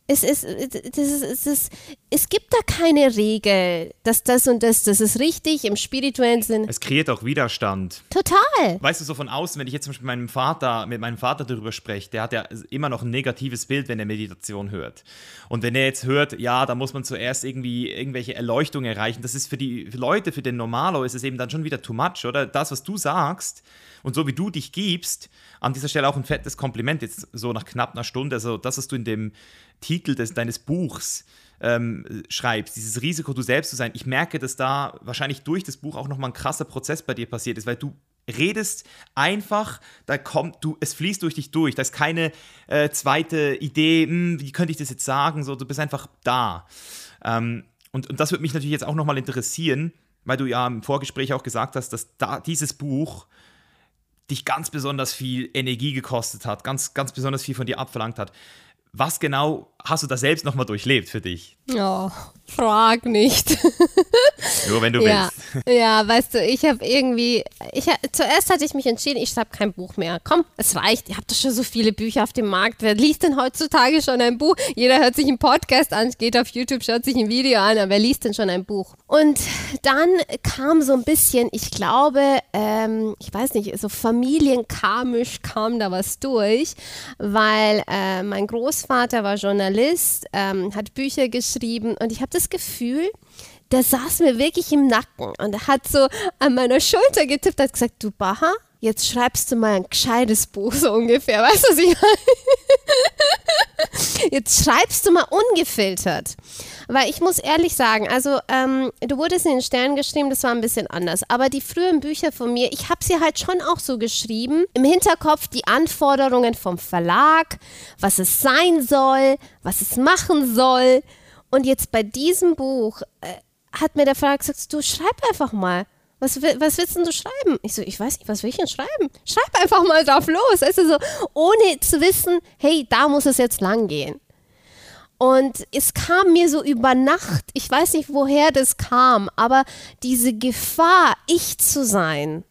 Es ist, das ist, es ist, es gibt da keine Regel, dass das und das, das ist richtig im spirituellen Sinn. Es kreiert auch Widerstand. Total. Weißt du, so von außen, wenn ich jetzt mit meinem Vater, mit meinem Vater darüber spreche, der hat ja immer noch ein negatives Bild, wenn er Meditation hört. Und wenn er jetzt hört, ja, da muss man zuerst irgendwie irgendwelche Erleuchtungen erreichen, das ist für die Leute, für den Normalo ist es eben dann schon wieder too much, oder? Das, was du sagst und so wie du dich gibst, an dieser Stelle auch ein fettes Kompliment, jetzt so nach knapp einer Stunde, also das, was du in dem Titel des, deines Buchs ähm, schreibst, dieses Risiko, du selbst zu sein, ich merke, dass da wahrscheinlich durch das Buch auch nochmal ein krasser Prozess bei dir passiert ist, weil du redest einfach, da kommt du, es fließt durch dich durch. Da ist keine äh, zweite Idee, hm, wie könnte ich das jetzt sagen? So, du bist einfach da. Ähm, und, und das würde mich natürlich jetzt auch nochmal interessieren, weil du ja im Vorgespräch auch gesagt hast, dass da dieses Buch dich ganz besonders viel Energie gekostet hat, ganz, ganz besonders viel von dir abverlangt hat. Was genau hast du da selbst nochmal durchlebt für dich? Oh, frag nicht. Nur wenn du ja. willst. Ja, weißt du, ich habe irgendwie, ich, zuerst hatte ich mich entschieden, ich schreibe kein Buch mehr. Komm, es reicht. Ihr habt doch schon so viele Bücher auf dem Markt. Wer liest denn heutzutage schon ein Buch? Jeder hört sich einen Podcast an, geht auf YouTube, schaut sich ein Video an, aber wer liest denn schon ein Buch? Und dann kam so ein bisschen, ich glaube, ähm, ich weiß nicht, so familienkarmisch kam da was durch, weil äh, mein Großvater war Journalist, ähm, hat Bücher geschrieben und ich habe das Gefühl, der saß mir wirklich im Nacken und er hat so an meiner Schulter getippt, hat gesagt, du Baha, jetzt schreibst du mal ein gescheites Buch, so ungefähr. Weißt du, was ich meine? Jetzt schreibst du mal ungefiltert. Weil ich muss ehrlich sagen, also ähm, du wurdest in den Sternen geschrieben, das war ein bisschen anders. Aber die frühen Bücher von mir, ich habe sie halt schon auch so geschrieben. Im Hinterkopf die Anforderungen vom Verlag, was es sein soll, was es machen soll. Und jetzt bei diesem Buch äh, hat mir der Verlag gesagt, du schreib einfach mal. Was, was willst denn du schreiben? Ich so, ich weiß nicht, was will ich denn schreiben? Schreib einfach mal drauf los. Also so, ohne zu wissen, hey, da muss es jetzt lang gehen. Und es kam mir so über Nacht, ich weiß nicht, woher das kam, aber diese Gefahr, ich zu sein,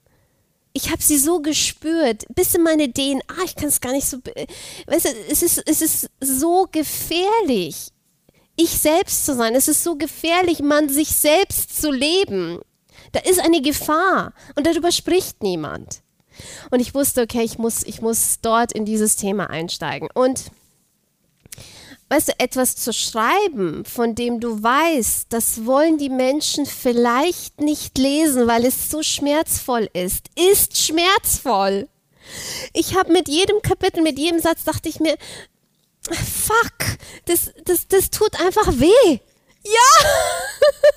ich habe sie so gespürt, bis in meine DNA, ich kann es gar nicht so, weißt du, es ist, es ist so gefährlich, ich selbst zu sein. Es ist so gefährlich, man sich selbst zu leben. Da ist eine Gefahr und darüber spricht niemand. Und ich wusste, okay, ich muss, ich muss dort in dieses Thema einsteigen. Und weißt du, etwas zu schreiben, von dem du weißt, das wollen die Menschen vielleicht nicht lesen, weil es so schmerzvoll ist, ist schmerzvoll. Ich habe mit jedem Kapitel, mit jedem Satz dachte ich mir, fuck, das, das, das tut einfach weh. Ja!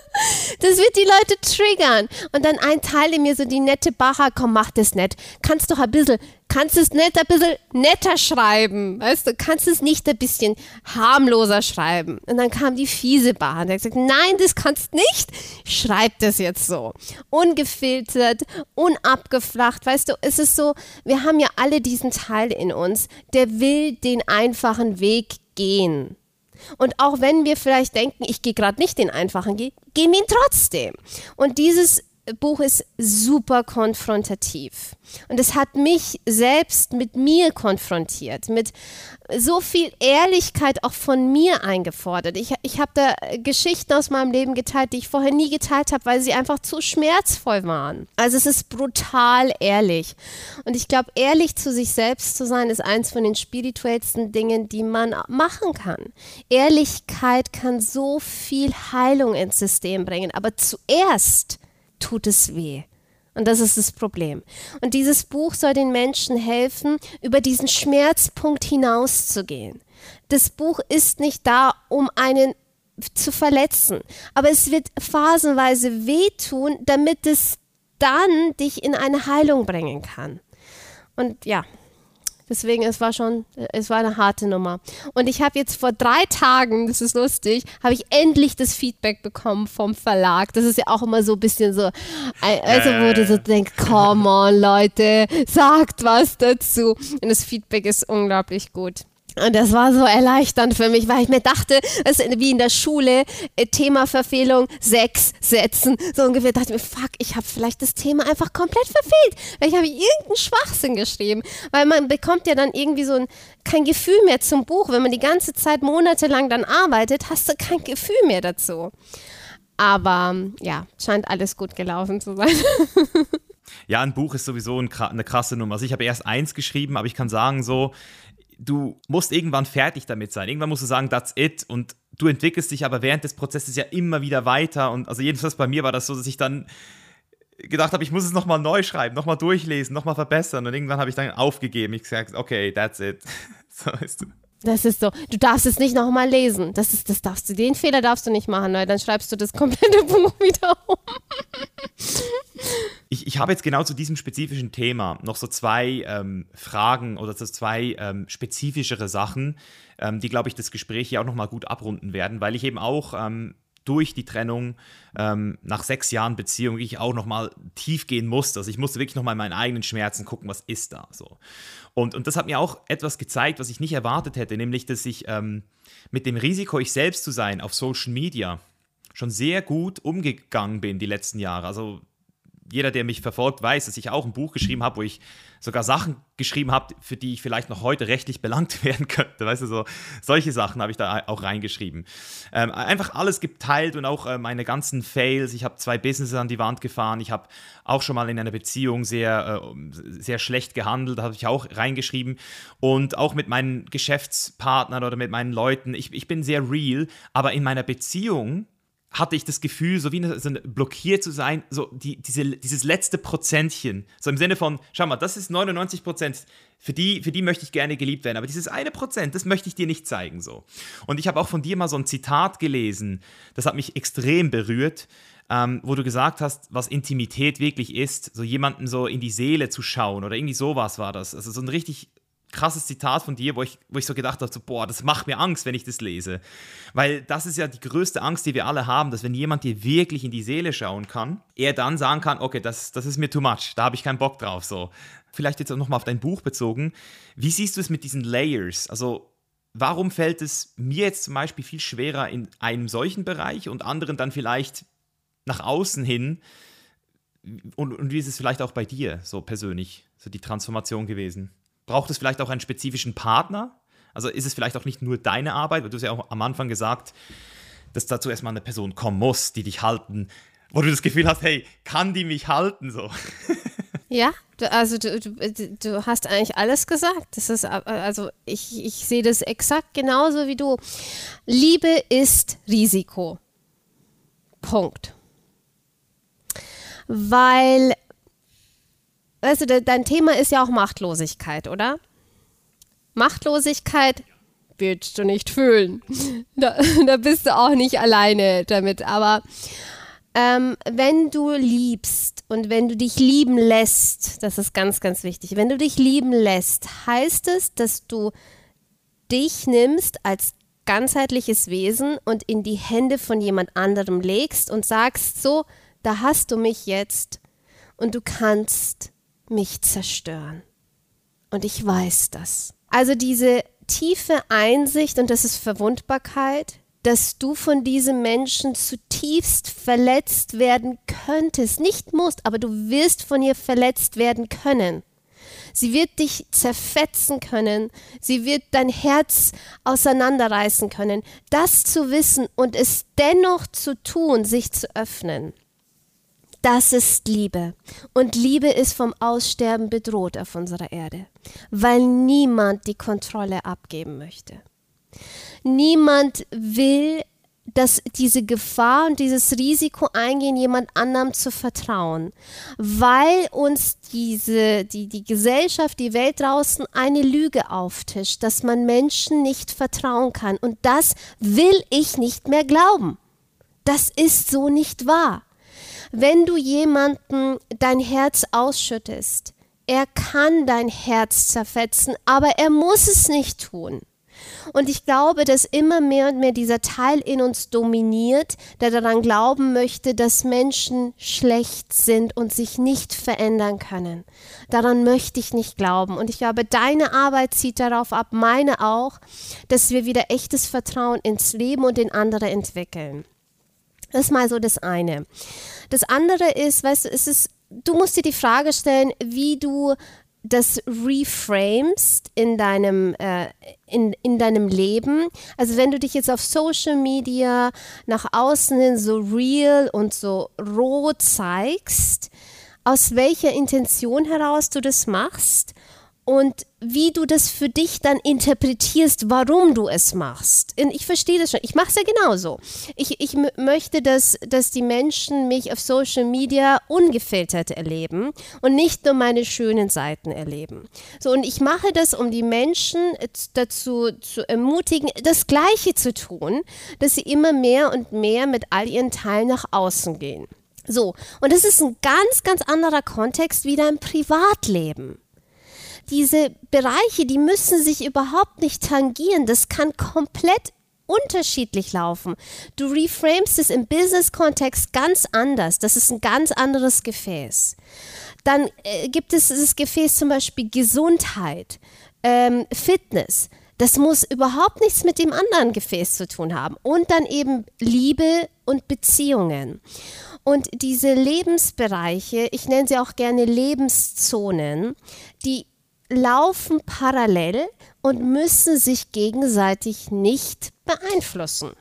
Das wird die Leute triggern. Und dann ein Teil in mir so die nette Bacher, komm, mach das nett. Kannst doch ein bisschen, kannst es nicht ein bisschen netter schreiben. Weißt du, kannst es nicht ein bisschen harmloser schreiben. Und dann kam die fiese Bacher und hat gesagt, nein, das kannst nicht. Schreib das jetzt so. Ungefiltert, unabgeflacht. Weißt du, es ist so, wir haben ja alle diesen Teil in uns, der will den einfachen Weg gehen. Und auch wenn wir vielleicht denken, ich gehe gerade nicht den einfachen Weg, gehen wir ihn trotzdem. Und dieses Buch ist super konfrontativ. Und es hat mich selbst mit mir konfrontiert, mit so viel Ehrlichkeit auch von mir eingefordert. Ich, ich habe da Geschichten aus meinem Leben geteilt, die ich vorher nie geteilt habe, weil sie einfach zu schmerzvoll waren. Also es ist brutal ehrlich. Und ich glaube, ehrlich zu sich selbst zu sein, ist eins von den spirituellsten Dingen, die man machen kann. Ehrlichkeit kann so viel Heilung ins System bringen. Aber zuerst tut es weh. Und das ist das Problem. Und dieses Buch soll den Menschen helfen, über diesen Schmerzpunkt hinauszugehen. Das Buch ist nicht da, um einen zu verletzen, aber es wird phasenweise wehtun, damit es dann dich in eine Heilung bringen kann. Und ja, Deswegen, es war schon, es war eine harte Nummer. Und ich habe jetzt vor drei Tagen, das ist lustig, habe ich endlich das Feedback bekommen vom Verlag. Das ist ja auch immer so ein bisschen so, also wo du so denkst, come on Leute, sagt was dazu. Und das Feedback ist unglaublich gut. Und das war so erleichternd für mich, weil ich mir dachte, es ist wie in der Schule, äh, Themaverfehlung, sechs Sätzen, so ungefähr. dachte ich mir, fuck, ich habe vielleicht das Thema einfach komplett verfehlt. Weil ich habe irgendeinen Schwachsinn geschrieben. Weil man bekommt ja dann irgendwie so ein, kein Gefühl mehr zum Buch. Wenn man die ganze Zeit monatelang dann arbeitet, hast du kein Gefühl mehr dazu. Aber ja, scheint alles gut gelaufen zu sein. Ja, ein Buch ist sowieso eine krasse Nummer. Also ich habe erst eins geschrieben, aber ich kann sagen so, du musst irgendwann fertig damit sein. Irgendwann musst du sagen, that's it. Und du entwickelst dich aber während des Prozesses ja immer wieder weiter. Und also jedenfalls bei mir war das so, dass ich dann gedacht habe, ich muss es nochmal neu schreiben, nochmal durchlesen, nochmal verbessern. Und irgendwann habe ich dann aufgegeben. Ich gesagt, okay, that's it. so weißt du. Das ist so. Du darfst es nicht nochmal lesen. Das ist, das darfst du, den Fehler darfst du nicht machen, weil dann schreibst du das komplette Buch wieder um. Ich, ich habe jetzt genau zu diesem spezifischen Thema noch so zwei ähm, Fragen oder so zwei ähm, spezifischere Sachen, ähm, die, glaube ich, das Gespräch hier auch nochmal gut abrunden werden, weil ich eben auch ähm, durch die Trennung ähm, nach sechs Jahren Beziehung ich auch nochmal tief gehen musste. Also ich musste wirklich nochmal in meinen eigenen Schmerzen gucken, was ist da so. Und, und das hat mir auch etwas gezeigt, was ich nicht erwartet hätte, nämlich, dass ich ähm, mit dem Risiko, ich selbst zu sein auf Social Media, schon sehr gut umgegangen bin die letzten Jahre. Also jeder, der mich verfolgt, weiß, dass ich auch ein Buch geschrieben habe, wo ich sogar Sachen geschrieben habe, für die ich vielleicht noch heute rechtlich belangt werden könnte. Weißt du, so solche Sachen habe ich da auch reingeschrieben. Ähm, einfach alles geteilt und auch äh, meine ganzen Fails. Ich habe zwei Businesses an die Wand gefahren. Ich habe auch schon mal in einer Beziehung sehr, äh, sehr schlecht gehandelt, habe ich auch reingeschrieben. Und auch mit meinen Geschäftspartnern oder mit meinen Leuten. Ich, ich bin sehr real, aber in meiner Beziehung hatte ich das Gefühl, so wie so blockiert zu sein, so die, diese, dieses letzte Prozentchen. So im Sinne von, schau mal, das ist 99 Prozent, für die, für die möchte ich gerne geliebt werden, aber dieses eine Prozent, das möchte ich dir nicht zeigen. so. Und ich habe auch von dir mal so ein Zitat gelesen, das hat mich extrem berührt, ähm, wo du gesagt hast, was Intimität wirklich ist, so jemanden so in die Seele zu schauen oder irgendwie sowas war das. Also so ein richtig krasses Zitat von dir, wo ich, wo ich so gedacht habe, so, boah, das macht mir Angst, wenn ich das lese. Weil das ist ja die größte Angst, die wir alle haben, dass wenn jemand dir wirklich in die Seele schauen kann, er dann sagen kann, okay, das, das ist mir too much, da habe ich keinen Bock drauf. So. Vielleicht jetzt auch nochmal auf dein Buch bezogen. Wie siehst du es mit diesen Layers? Also warum fällt es mir jetzt zum Beispiel viel schwerer in einem solchen Bereich und anderen dann vielleicht nach außen hin? Und, und wie ist es vielleicht auch bei dir so persönlich, so die Transformation gewesen? Braucht es vielleicht auch einen spezifischen Partner? Also ist es vielleicht auch nicht nur deine Arbeit, weil du hast ja auch am Anfang gesagt, dass dazu erstmal eine Person kommen muss, die dich halten, wo du das Gefühl hast, hey, kann die mich halten so? Ja, du, also du, du, du, hast eigentlich alles gesagt. Das ist also ich, ich sehe das exakt genauso wie du. Liebe ist Risiko. Punkt. Weil weißt du, dein Thema ist ja auch Machtlosigkeit, oder? Machtlosigkeit willst du nicht fühlen. Da, da bist du auch nicht alleine damit. Aber ähm, wenn du liebst und wenn du dich lieben lässt, das ist ganz, ganz wichtig, wenn du dich lieben lässt, heißt es, dass du dich nimmst als ganzheitliches Wesen und in die Hände von jemand anderem legst und sagst, so, da hast du mich jetzt und du kannst mich zerstören. Und ich weiß das. Also diese tiefe Einsicht, und das ist Verwundbarkeit, dass du von diesem Menschen zutiefst verletzt werden könntest. Nicht musst, aber du wirst von ihr verletzt werden können. Sie wird dich zerfetzen können. Sie wird dein Herz auseinanderreißen können. Das zu wissen und es dennoch zu tun, sich zu öffnen. Das ist Liebe. Und Liebe ist vom Aussterben bedroht auf unserer Erde, weil niemand die Kontrolle abgeben möchte. Niemand will, dass diese Gefahr und dieses Risiko eingehen, jemand anderem zu vertrauen, weil uns diese, die, die Gesellschaft, die Welt draußen eine Lüge auftischt, dass man Menschen nicht vertrauen kann. Und das will ich nicht mehr glauben. Das ist so nicht wahr. Wenn du jemanden dein Herz ausschüttest, er kann dein Herz zerfetzen, aber er muss es nicht tun. Und ich glaube, dass immer mehr und mehr dieser Teil in uns dominiert, der daran glauben möchte, dass Menschen schlecht sind und sich nicht verändern können. Daran möchte ich nicht glauben. Und ich glaube, deine Arbeit zieht darauf ab, meine auch, dass wir wieder echtes Vertrauen ins Leben und in andere entwickeln. Das ist mal so das eine. Das andere ist, weißt du, es ist, du musst dir die Frage stellen, wie du das reframest in deinem, äh, in, in deinem Leben. Also wenn du dich jetzt auf Social Media nach außen hin so real und so roh zeigst, aus welcher Intention heraus du das machst und wie du das für dich dann interpretierst, warum du es machst. Ich verstehe das schon. Ich mache es ja genauso. Ich, ich möchte, dass, dass die Menschen mich auf Social Media ungefiltert erleben und nicht nur meine schönen Seiten erleben. So, und ich mache das, um die Menschen dazu zu ermutigen, das Gleiche zu tun, dass sie immer mehr und mehr mit all ihren Teilen nach außen gehen. So, und das ist ein ganz, ganz anderer Kontext wie dein Privatleben diese Bereiche, die müssen sich überhaupt nicht tangieren. Das kann komplett unterschiedlich laufen. Du reframest es im Business-Kontext ganz anders. Das ist ein ganz anderes Gefäß. Dann äh, gibt es das Gefäß zum Beispiel Gesundheit, ähm, Fitness. Das muss überhaupt nichts mit dem anderen Gefäß zu tun haben. Und dann eben Liebe und Beziehungen. Und diese Lebensbereiche, ich nenne sie auch gerne Lebenszonen, die laufen parallel und müssen sich gegenseitig nicht beeinflussen.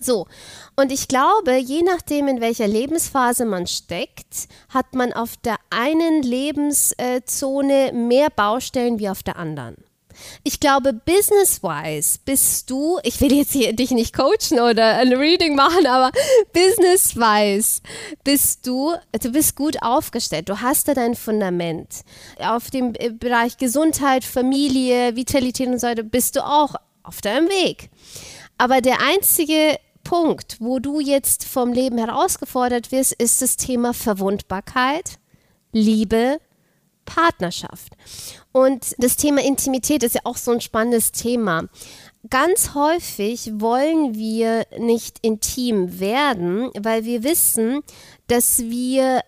So, und ich glaube, je nachdem, in welcher Lebensphase man steckt, hat man auf der einen Lebenszone mehr Baustellen wie auf der anderen. Ich glaube, business-wise bist du, ich will jetzt hier dich nicht coachen oder ein Reading machen, aber business-wise bist du, du bist gut aufgestellt. Du hast da dein Fundament. Auf dem äh, Bereich Gesundheit, Familie, Vitalität und so weiter bist du auch auf deinem Weg. Aber der einzige Punkt, wo du jetzt vom Leben herausgefordert wirst, ist das Thema Verwundbarkeit, Liebe, Partnerschaft. Und das Thema Intimität ist ja auch so ein spannendes Thema. Ganz häufig wollen wir nicht intim werden, weil wir wissen, dass wir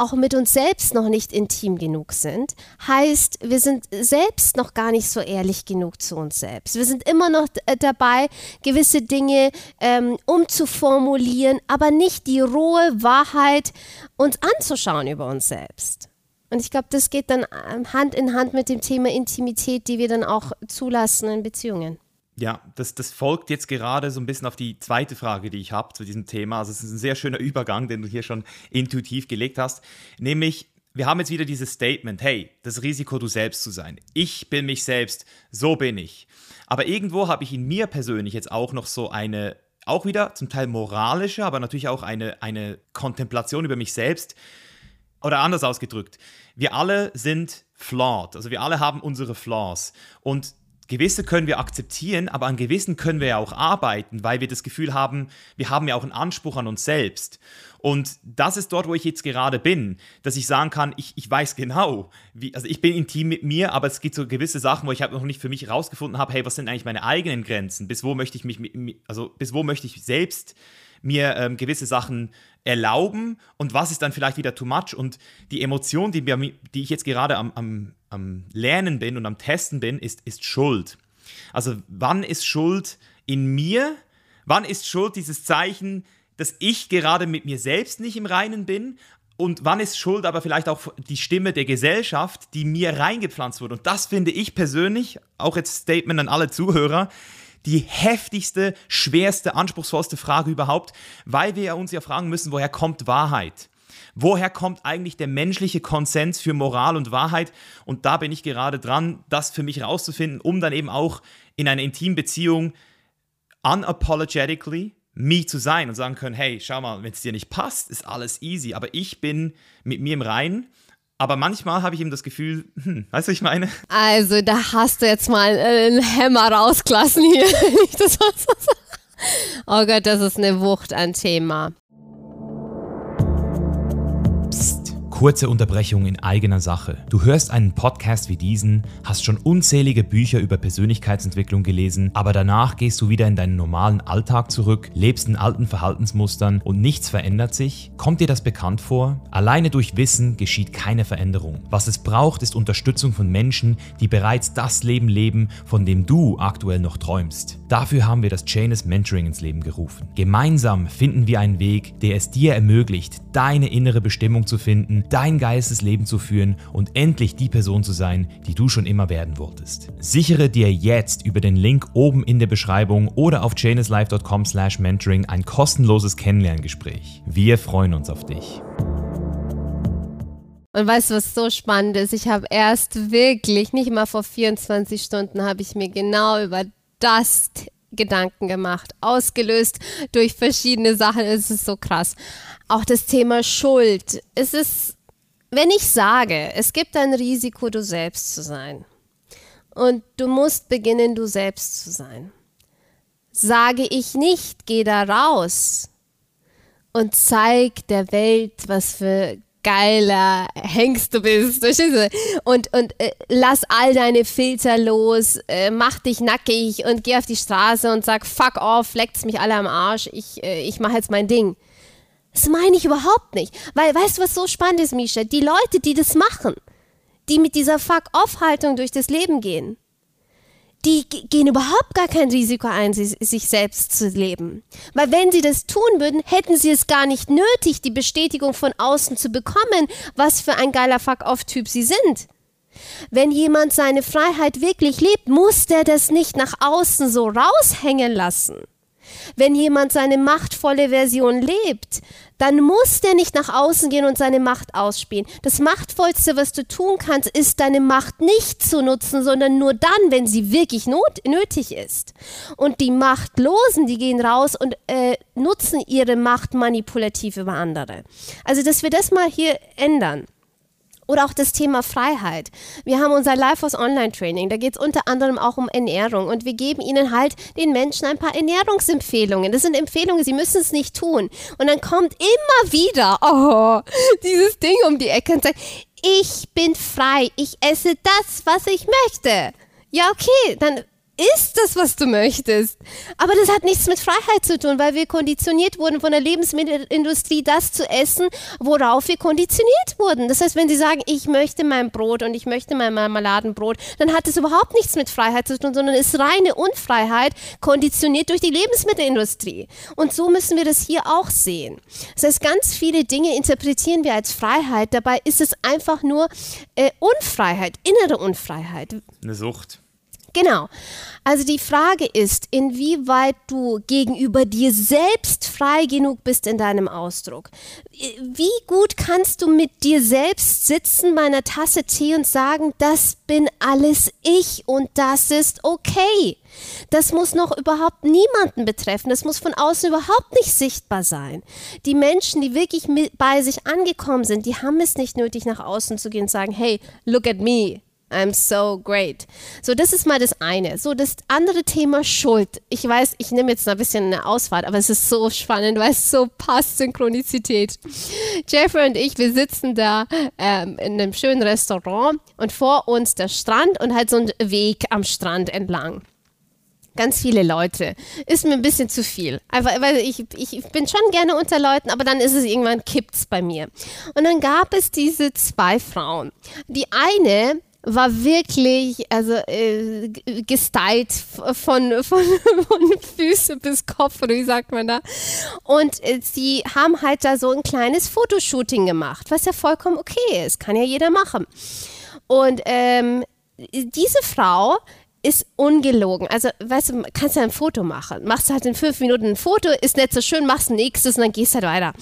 auch mit uns selbst noch nicht intim genug sind. Heißt, wir sind selbst noch gar nicht so ehrlich genug zu uns selbst. Wir sind immer noch dabei, gewisse Dinge ähm, umzuformulieren, aber nicht die rohe Wahrheit uns anzuschauen über uns selbst. Und ich glaube, das geht dann ähm, Hand in Hand mit dem Thema Intimität, die wir dann auch zulassen in Beziehungen. Ja, das, das folgt jetzt gerade so ein bisschen auf die zweite Frage, die ich habe zu diesem Thema. Also es ist ein sehr schöner Übergang, den du hier schon intuitiv gelegt hast. Nämlich, wir haben jetzt wieder dieses Statement, hey, das Risiko, du selbst zu sein. Ich bin mich selbst, so bin ich. Aber irgendwo habe ich in mir persönlich jetzt auch noch so eine, auch wieder zum Teil moralische, aber natürlich auch eine, eine Kontemplation über mich selbst, oder anders ausgedrückt, wir alle sind flawed, also wir alle haben unsere Flaws und gewisse können wir akzeptieren, aber an gewissen können wir ja auch arbeiten, weil wir das Gefühl haben, wir haben ja auch einen Anspruch an uns selbst. Und das ist dort, wo ich jetzt gerade bin, dass ich sagen kann, ich, ich weiß genau, wie, also ich bin intim mit mir, aber es gibt so gewisse Sachen, wo ich halt noch nicht für mich herausgefunden habe, hey, was sind eigentlich meine eigenen Grenzen? Bis wo möchte ich mich, also bis wo möchte ich selbst mir ähm, gewisse Sachen erlauben und was ist dann vielleicht wieder too much. Und die Emotion, die, mir, die ich jetzt gerade am, am, am Lernen bin und am Testen bin, ist, ist Schuld. Also wann ist Schuld in mir? Wann ist Schuld dieses Zeichen, dass ich gerade mit mir selbst nicht im Reinen bin? Und wann ist Schuld aber vielleicht auch die Stimme der Gesellschaft, die mir reingepflanzt wurde? Und das finde ich persönlich, auch jetzt Statement an alle Zuhörer, die heftigste, schwerste, anspruchsvollste Frage überhaupt, weil wir uns ja fragen müssen, woher kommt Wahrheit? Woher kommt eigentlich der menschliche Konsens für Moral und Wahrheit? Und da bin ich gerade dran, das für mich herauszufinden, um dann eben auch in einer intimen Beziehung unapologetically me zu sein und sagen können, hey, schau mal, wenn es dir nicht passt, ist alles easy, aber ich bin mit mir im Reinen aber manchmal habe ich eben das Gefühl, hm, weißt du, ich meine? Also, da hast du jetzt mal einen Hämmer rausgelassen hier. das oh Gott, das ist eine Wucht an Thema. Kurze Unterbrechung in eigener Sache. Du hörst einen Podcast wie diesen, hast schon unzählige Bücher über Persönlichkeitsentwicklung gelesen, aber danach gehst du wieder in deinen normalen Alltag zurück, lebst in alten Verhaltensmustern und nichts verändert sich? Kommt dir das bekannt vor? Alleine durch Wissen geschieht keine Veränderung. Was es braucht, ist Unterstützung von Menschen, die bereits das Leben leben, von dem du aktuell noch träumst. Dafür haben wir das Chainless Mentoring ins Leben gerufen. Gemeinsam finden wir einen Weg, der es dir ermöglicht, deine innere Bestimmung zu finden, dein geiles Leben zu führen und endlich die Person zu sein, die du schon immer werden wolltest. Sichere dir jetzt über den Link oben in der Beschreibung oder auf chainlesslife.com/mentoring ein kostenloses Kennenlerngespräch. Wir freuen uns auf dich. Und weißt du, was so spannend ist? Ich habe erst wirklich, nicht mal vor 24 Stunden, habe ich mir genau über das Gedanken gemacht, ausgelöst durch verschiedene Sachen. Es ist so krass. Auch das Thema Schuld. Es ist, wenn ich sage, es gibt ein Risiko, du selbst zu sein. Und du musst beginnen, du selbst zu sein. Sage ich nicht, geh da raus und zeig der Welt, was für geiler Hengst du bist. Und, und äh, lass all deine Filter los, äh, mach dich nackig und geh auf die Straße und sag, fuck off, leckt's mich alle am Arsch, ich, äh, ich mach jetzt mein Ding. Das meine ich überhaupt nicht. Weil, weißt du, was so spannend ist, Misha? Die Leute, die das machen, die mit dieser Fuck-off-Haltung durch das Leben gehen, die gehen überhaupt gar kein Risiko ein, sich selbst zu leben. Weil wenn sie das tun würden, hätten sie es gar nicht nötig, die Bestätigung von außen zu bekommen, was für ein geiler Fuck-off-Typ sie sind. Wenn jemand seine Freiheit wirklich lebt, muss der das nicht nach außen so raushängen lassen. Wenn jemand seine machtvolle Version lebt, dann muss der nicht nach außen gehen und seine Macht ausspielen. Das Machtvollste, was du tun kannst, ist deine Macht nicht zu nutzen, sondern nur dann, wenn sie wirklich not nötig ist. Und die Machtlosen, die gehen raus und äh, nutzen ihre Macht manipulativ über andere. Also, dass wir das mal hier ändern. Oder auch das Thema Freiheit. Wir haben unser Lifehouse Online Training. Da geht es unter anderem auch um Ernährung. Und wir geben ihnen halt den Menschen ein paar Ernährungsempfehlungen. Das sind Empfehlungen, sie müssen es nicht tun. Und dann kommt immer wieder, oh, dieses Ding um die Ecke und sagt, ich bin frei, ich esse das, was ich möchte. Ja, okay, dann ist das, was du möchtest. Aber das hat nichts mit Freiheit zu tun, weil wir konditioniert wurden von der Lebensmittelindustrie, das zu essen, worauf wir konditioniert wurden. Das heißt, wenn sie sagen, ich möchte mein Brot und ich möchte mein Marmeladenbrot, dann hat es überhaupt nichts mit Freiheit zu tun, sondern ist reine Unfreiheit, konditioniert durch die Lebensmittelindustrie. Und so müssen wir das hier auch sehen. Das heißt, ganz viele Dinge interpretieren wir als Freiheit, dabei ist es einfach nur äh, Unfreiheit, innere Unfreiheit. Eine Sucht. Genau. Also die Frage ist, inwieweit du gegenüber dir selbst frei genug bist in deinem Ausdruck. Wie gut kannst du mit dir selbst sitzen bei einer Tasse Tee und sagen, das bin alles ich und das ist okay. Das muss noch überhaupt niemanden betreffen. Das muss von außen überhaupt nicht sichtbar sein. Die Menschen, die wirklich bei sich angekommen sind, die haben es nicht nötig, nach außen zu gehen und sagen, hey, look at me. I'm so great. So, das ist mal das eine. So, das andere Thema Schuld. Ich weiß, ich nehme jetzt ein bisschen eine Ausfahrt, aber es ist so spannend, weil es so passt, Synchronizität. Jeffrey und ich, wir sitzen da ähm, in einem schönen Restaurant und vor uns der Strand und halt so ein Weg am Strand entlang ganz viele Leute. Ist mir ein bisschen zu viel. Einfach, weil ich, ich bin schon gerne unter Leuten, aber dann ist es irgendwann kippt's bei mir. Und dann gab es diese zwei Frauen. Die eine, war wirklich, also äh, gestylt von, von, von Füße bis Kopf, oder wie sagt man da? Und äh, sie haben halt da so ein kleines Fotoshooting gemacht, was ja vollkommen okay ist, kann ja jeder machen. Und ähm, diese Frau ist ungelogen. Also, weißt du, kannst du ein Foto machen. Machst halt in fünf Minuten ein Foto, ist nicht so schön, machst nächstes und dann gehst halt weiter.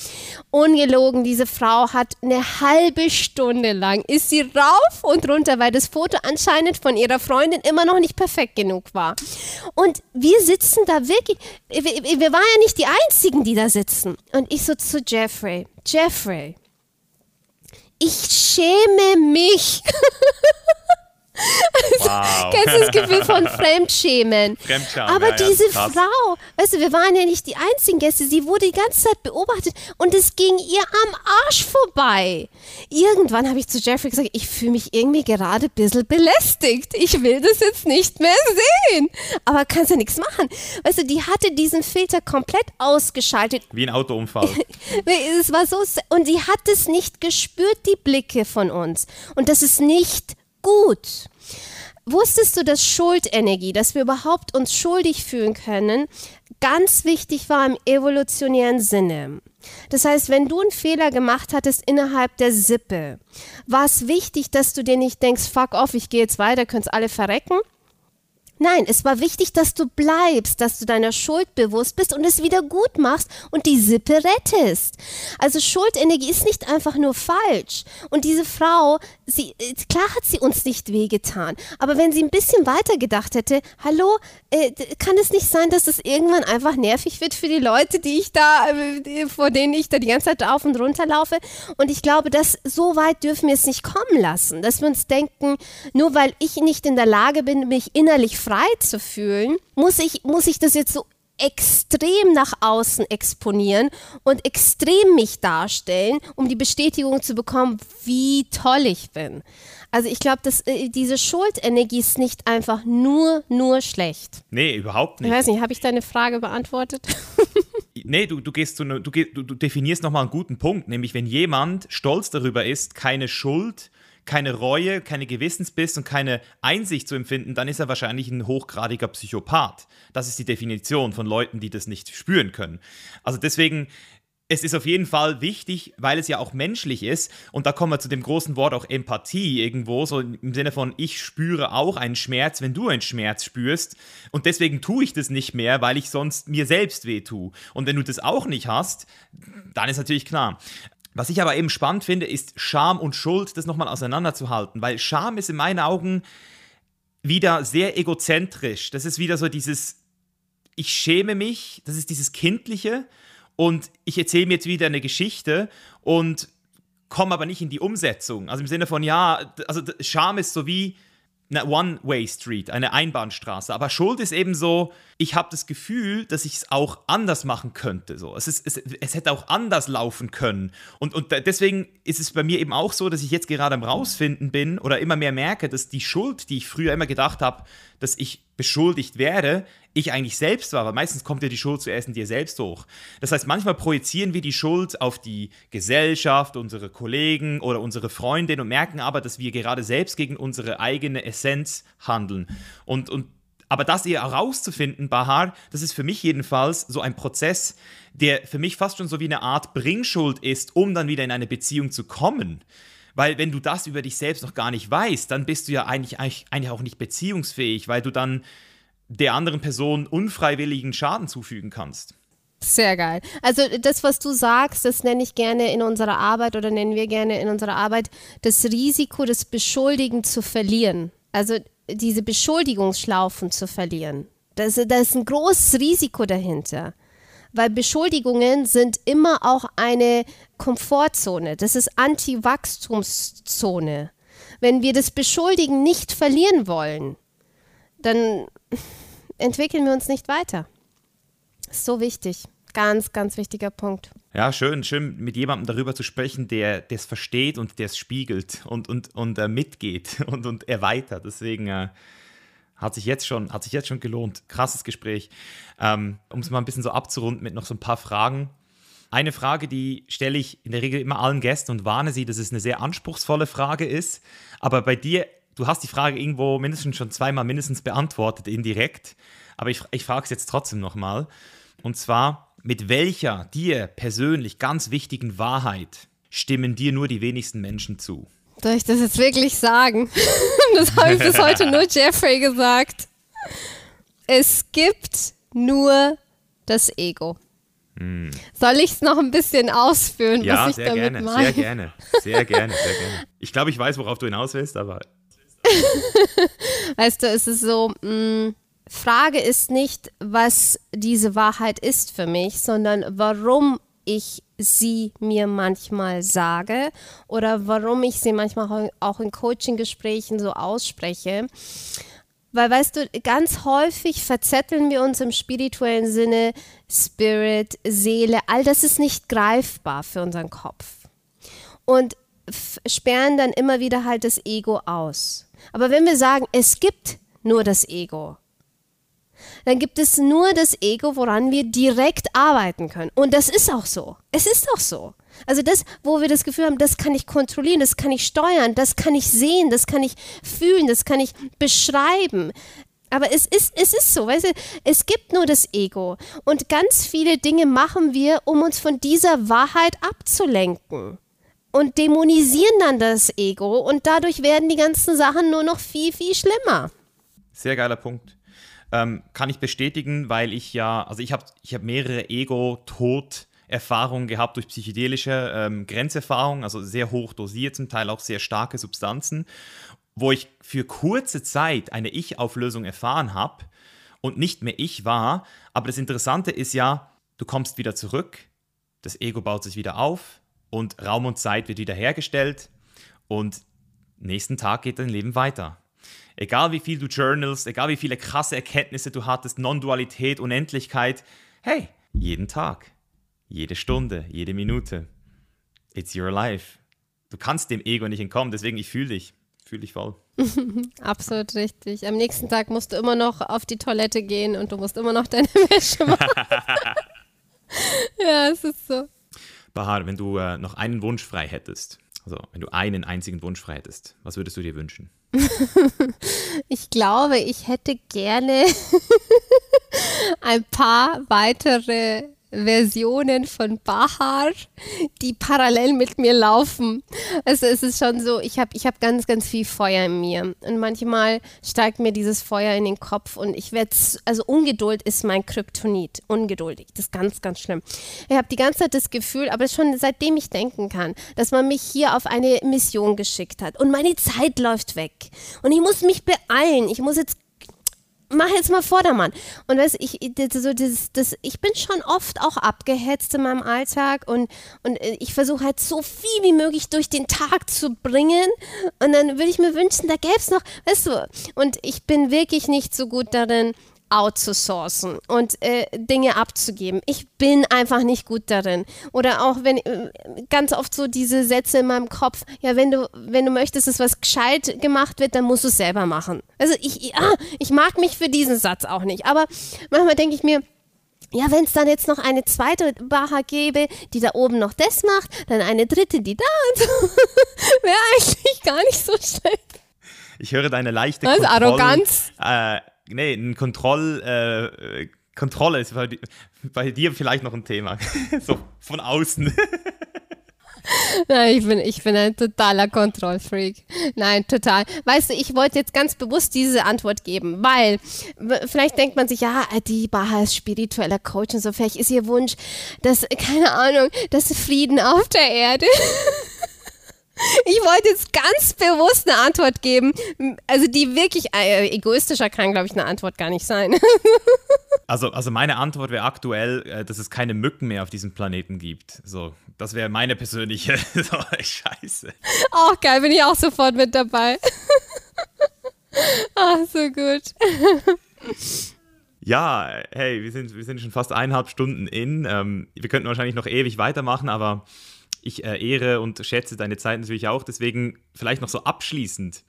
Ungelogen, diese Frau hat eine halbe Stunde lang, ist sie rauf und runter, weil das Foto anscheinend von ihrer Freundin immer noch nicht perfekt genug war. Und wir sitzen da wirklich, wir, wir waren ja nicht die Einzigen, die da sitzen. Und ich so zu Jeffrey, Jeffrey, ich schäme mich. Wow. Kennst du das Gefühl von Fremdschämen? Fremdscham, Aber ja, ja, diese krass. Frau, weißt du, wir waren ja nicht die einzigen Gäste, sie wurde die ganze Zeit beobachtet und es ging ihr am Arsch vorbei. Irgendwann habe ich zu Jeffrey gesagt, ich fühle mich irgendwie gerade ein bisschen belästigt. Ich will das jetzt nicht mehr sehen. Aber kannst ja nichts machen. Weißt du, die hatte diesen Filter komplett ausgeschaltet. Wie ein Autounfall. Es war so, und sie hat es nicht gespürt, die Blicke von uns. Und das ist nicht gut. Wusstest du, dass Schuldenergie, dass wir überhaupt uns schuldig fühlen können, ganz wichtig war im evolutionären Sinne? Das heißt, wenn du einen Fehler gemacht hattest innerhalb der Sippe, war es wichtig, dass du dir nicht denkst, fuck off, ich gehe jetzt weiter, könnt's alle verrecken, Nein, es war wichtig, dass du bleibst, dass du deiner Schuld bewusst bist und es wieder gut machst und die Sippe rettest. Also Schuldenergie ist nicht einfach nur falsch. Und diese Frau, sie, äh, klar hat sie uns nicht wehgetan, aber wenn sie ein bisschen weiter gedacht hätte, hallo, äh, kann es nicht sein, dass es irgendwann einfach nervig wird für die Leute, die ich da, äh, vor denen ich da die ganze Zeit auf und runter laufe? Und ich glaube, dass so weit dürfen wir es nicht kommen lassen, dass wir uns denken, nur weil ich nicht in der Lage bin, mich innerlich frei zu fühlen, muss ich, muss ich das jetzt so extrem nach außen exponieren und extrem mich darstellen, um die Bestätigung zu bekommen, wie toll ich bin. Also ich glaube, dass äh, diese Schuldenergie ist nicht einfach nur, nur schlecht. Nee, überhaupt nicht. Ich weiß nicht, habe ich deine Frage beantwortet? nee, du, du, gehst zu, ne, du, du, du definierst nochmal einen guten Punkt, nämlich wenn jemand stolz darüber ist, keine Schuld keine Reue, keine Gewissensbiss und keine Einsicht zu empfinden, dann ist er wahrscheinlich ein hochgradiger Psychopath. Das ist die Definition von Leuten, die das nicht spüren können. Also deswegen, es ist auf jeden Fall wichtig, weil es ja auch menschlich ist. Und da kommen wir zu dem großen Wort auch Empathie irgendwo, so im Sinne von, ich spüre auch einen Schmerz, wenn du einen Schmerz spürst. Und deswegen tue ich das nicht mehr, weil ich sonst mir selbst weh tue. Und wenn du das auch nicht hast, dann ist natürlich klar. Was ich aber eben spannend finde, ist Scham und Schuld, das nochmal auseinanderzuhalten, weil Scham ist in meinen Augen wieder sehr egozentrisch. Das ist wieder so dieses, ich schäme mich, das ist dieses Kindliche und ich erzähle mir jetzt wieder eine Geschichte und komme aber nicht in die Umsetzung. Also im Sinne von, ja, also Scham ist so wie eine One-Way-Street, eine Einbahnstraße. Aber Schuld ist eben so, ich habe das Gefühl, dass ich es auch anders machen könnte. So. Es, ist, es, es hätte auch anders laufen können. Und, und deswegen ist es bei mir eben auch so, dass ich jetzt gerade am Rausfinden bin oder immer mehr merke, dass die Schuld, die ich früher immer gedacht habe, dass ich beschuldigt werde, ich eigentlich selbst war, weil meistens kommt ja die Schuld zuerst in dir selbst hoch. Das heißt, manchmal projizieren wir die Schuld auf die Gesellschaft, unsere Kollegen oder unsere Freundin und merken aber, dass wir gerade selbst gegen unsere eigene Essenz handeln. Und, und aber das ihr herauszufinden, Bahar, das ist für mich jedenfalls so ein Prozess, der für mich fast schon so wie eine Art Bringschuld ist, um dann wieder in eine Beziehung zu kommen. Weil wenn du das über dich selbst noch gar nicht weißt, dann bist du ja eigentlich, eigentlich auch nicht beziehungsfähig, weil du dann der anderen Person unfreiwilligen Schaden zufügen kannst. Sehr geil. Also das, was du sagst, das nenne ich gerne in unserer Arbeit oder nennen wir gerne in unserer Arbeit das Risiko des Beschuldigen zu verlieren. Also diese Beschuldigungsschlaufen zu verlieren. Da ist ein großes Risiko dahinter weil Beschuldigungen sind immer auch eine Komfortzone. Das ist Anti-Wachstumszone. Wenn wir das Beschuldigen nicht verlieren wollen, dann entwickeln wir uns nicht weiter. ist so wichtig. Ganz, ganz wichtiger Punkt. Ja, schön, schön mit jemandem darüber zu sprechen, der es versteht und der es spiegelt und, und, und äh, mitgeht und, und erweitert. Deswegen äh, hat sich jetzt schon, hat sich jetzt schon gelohnt. Krasses Gespräch. Ähm, um es mal ein bisschen so abzurunden mit noch so ein paar Fragen. Eine Frage, die stelle ich in der Regel immer allen Gästen und warne sie, dass es eine sehr anspruchsvolle Frage ist. Aber bei dir, du hast die Frage irgendwo mindestens schon zweimal mindestens beantwortet, indirekt. Aber ich, ich frage es jetzt trotzdem nochmal. Und zwar, mit welcher dir persönlich ganz wichtigen Wahrheit stimmen dir nur die wenigsten Menschen zu? Soll ich das jetzt wirklich sagen? Das habe ich bis heute nur Jeffrey gesagt. Es gibt nur das Ego. Hm. Soll ich es noch ein bisschen ausführen, ja, was ich sehr damit gerne, meine? Sehr gerne, sehr gerne, sehr gerne. Ich glaube, ich weiß, worauf du hinaus willst, aber. weißt du, es ist so, mh, mm, Frage ist nicht, was diese Wahrheit ist für mich, sondern warum ich sie mir manchmal sage oder warum ich sie manchmal auch in Coaching-Gesprächen so ausspreche. Weil, weißt du, ganz häufig verzetteln wir uns im spirituellen Sinne Spirit, Seele, all das ist nicht greifbar für unseren Kopf. Und sperren dann immer wieder halt das Ego aus. Aber wenn wir sagen, es gibt nur das Ego, dann gibt es nur das Ego, woran wir direkt arbeiten können. Und das ist auch so. Es ist auch so. Also das, wo wir das Gefühl haben, das kann ich kontrollieren, das kann ich steuern, das kann ich sehen, das kann ich fühlen, das kann ich beschreiben. Aber es ist, es ist so, weißt du, es gibt nur das Ego. Und ganz viele Dinge machen wir, um uns von dieser Wahrheit abzulenken. Und dämonisieren dann das Ego und dadurch werden die ganzen Sachen nur noch viel, viel schlimmer. Sehr geiler Punkt. Ähm, kann ich bestätigen, weil ich ja, also ich habe ich hab mehrere Ego-Tod- Erfahrungen gehabt durch psychedelische ähm, Grenzerfahrungen, also sehr hoch dosiert, zum Teil auch sehr starke Substanzen, wo ich für kurze Zeit eine Ich-Auflösung erfahren habe und nicht mehr ich war. Aber das Interessante ist ja, du kommst wieder zurück, das Ego baut sich wieder auf und Raum und Zeit wird wieder hergestellt und nächsten Tag geht dein Leben weiter. Egal wie viel du journalst, egal wie viele krasse Erkenntnisse du hattest, Non-Dualität, Unendlichkeit, hey, jeden Tag jede Stunde, jede Minute. It's your life. Du kannst dem Ego nicht entkommen, deswegen ich fühle dich. Fühle dich voll. Absolut richtig. Am nächsten Tag musst du immer noch auf die Toilette gehen und du musst immer noch deine Wäsche machen. ja, es ist so. Bahar, wenn du äh, noch einen Wunsch frei hättest, also wenn du einen einzigen Wunsch frei hättest, was würdest du dir wünschen? ich glaube, ich hätte gerne ein paar weitere Versionen von Bahar, die parallel mit mir laufen. Also es ist schon so, ich habe ich hab ganz, ganz viel Feuer in mir. Und manchmal steigt mir dieses Feuer in den Kopf und ich werde, also Ungeduld ist mein Kryptonit. Ungeduldig, das ist ganz, ganz schlimm. Ich habe die ganze Zeit das Gefühl, aber schon seitdem ich denken kann, dass man mich hier auf eine Mission geschickt hat und meine Zeit läuft weg. Und ich muss mich beeilen. Ich muss jetzt mach jetzt mal Vordermann. Und weißt, ich, so dieses, das, ich bin schon oft auch abgehetzt in meinem Alltag und, und äh, ich versuche halt so viel wie möglich durch den Tag zu bringen. Und dann würde ich mir wünschen, da gäbe es noch, weißt du, und ich bin wirklich nicht so gut darin, outzusourcen und äh, Dinge abzugeben. Ich bin einfach nicht gut darin. Oder auch wenn ganz oft so diese Sätze in meinem Kopf, ja, wenn du, wenn du möchtest, dass was gescheit gemacht wird, dann musst du es selber machen. Also ich, ah, ich mag mich für diesen Satz auch nicht. Aber manchmal denke ich mir, ja, wenn es dann jetzt noch eine zweite Baha gäbe, die da oben noch das macht, dann eine dritte, die da und so, wäre eigentlich gar nicht so schlecht. Ich höre deine leichte Was, Kontroll, Arroganz. Äh, nee, ein Kontroll, äh, Kontrolle ist bei, bei, dir vielleicht noch ein Thema. so von außen. Nein, ich bin, ich bin ein totaler Kontrollfreak. Nein, total. Weißt du, ich wollte jetzt ganz bewusst diese Antwort geben, weil vielleicht denkt man sich, ja, die Baha ist spiritueller Coach und so, vielleicht ist ihr Wunsch, dass, keine Ahnung, dass Frieden auf der Erde. Ich wollte jetzt ganz bewusst eine Antwort geben, also die wirklich äh, egoistischer kann, glaube ich, eine Antwort gar nicht sein. Also, also meine Antwort wäre aktuell, äh, dass es keine Mücken mehr auf diesem Planeten gibt. So, das wäre meine persönliche so, Scheiße. Auch geil, bin ich auch sofort mit dabei. Ach, so gut. Ja, hey, wir sind, wir sind schon fast eineinhalb Stunden in. Ähm, wir könnten wahrscheinlich noch ewig weitermachen, aber ich äh, ehre und schätze deine Zeit natürlich auch. Deswegen vielleicht noch so abschließend.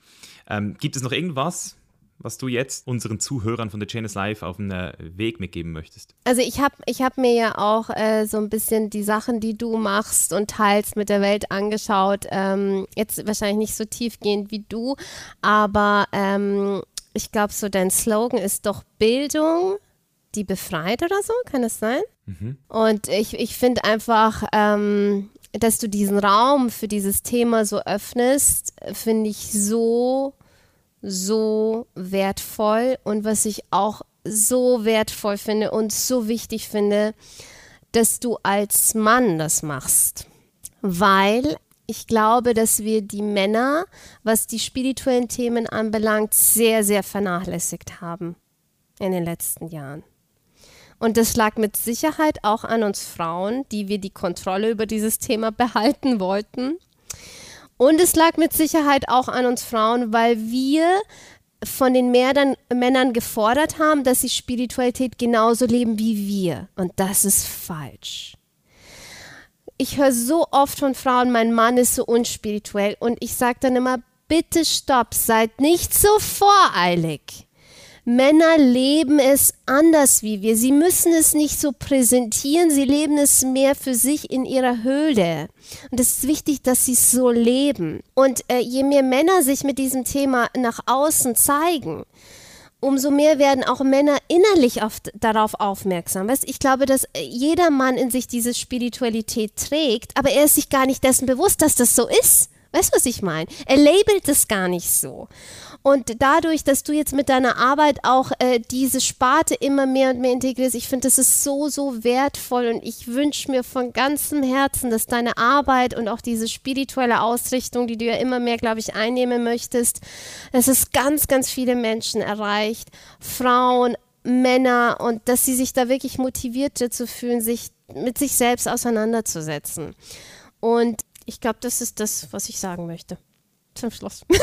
Ähm, gibt es noch irgendwas, was du jetzt unseren Zuhörern von The Chain is Life auf den äh, Weg mitgeben möchtest? Also ich habe ich hab mir ja auch äh, so ein bisschen die Sachen, die du machst und teilst mit der Welt angeschaut. Ähm, jetzt wahrscheinlich nicht so tiefgehend wie du, aber ähm, ich glaube so dein Slogan ist doch Bildung, die befreit oder so, kann das sein? Mhm. Und ich, ich finde einfach, ähm, dass du diesen Raum für dieses Thema so öffnest, finde ich so, so wertvoll. Und was ich auch so wertvoll finde und so wichtig finde, dass du als Mann das machst. Weil ich glaube, dass wir die Männer, was die spirituellen Themen anbelangt, sehr, sehr vernachlässigt haben in den letzten Jahren. Und das lag mit Sicherheit auch an uns Frauen, die wir die Kontrolle über dieses Thema behalten wollten. Und es lag mit Sicherheit auch an uns Frauen, weil wir von den Männern, Männern gefordert haben, dass sie Spiritualität genauso leben wie wir. Und das ist falsch. Ich höre so oft von Frauen, mein Mann ist so unspirituell. Und ich sage dann immer, bitte stopp, seid nicht so voreilig. Männer leben es anders wie wir. Sie müssen es nicht so präsentieren, sie leben es mehr für sich in ihrer Höhle. Und es ist wichtig, dass sie es so leben. Und äh, je mehr Männer sich mit diesem Thema nach außen zeigen, umso mehr werden auch Männer innerlich oft darauf aufmerksam. Weißt? Ich glaube, dass jeder Mann in sich diese Spiritualität trägt, aber er ist sich gar nicht dessen bewusst, dass das so ist. Weißt du, was ich meine? Er labelt es gar nicht so. Und dadurch, dass du jetzt mit deiner Arbeit auch äh, diese Sparte immer mehr und mehr integrierst, ich finde, das ist so, so wertvoll und ich wünsche mir von ganzem Herzen, dass deine Arbeit und auch diese spirituelle Ausrichtung, die du ja immer mehr, glaube ich, einnehmen möchtest, dass es ganz, ganz viele Menschen erreicht, Frauen, Männer und dass sie sich da wirklich motiviert zu fühlen, sich mit sich selbst auseinanderzusetzen. Und ich glaube, das ist das, was ich sagen möchte. Zum Schluss.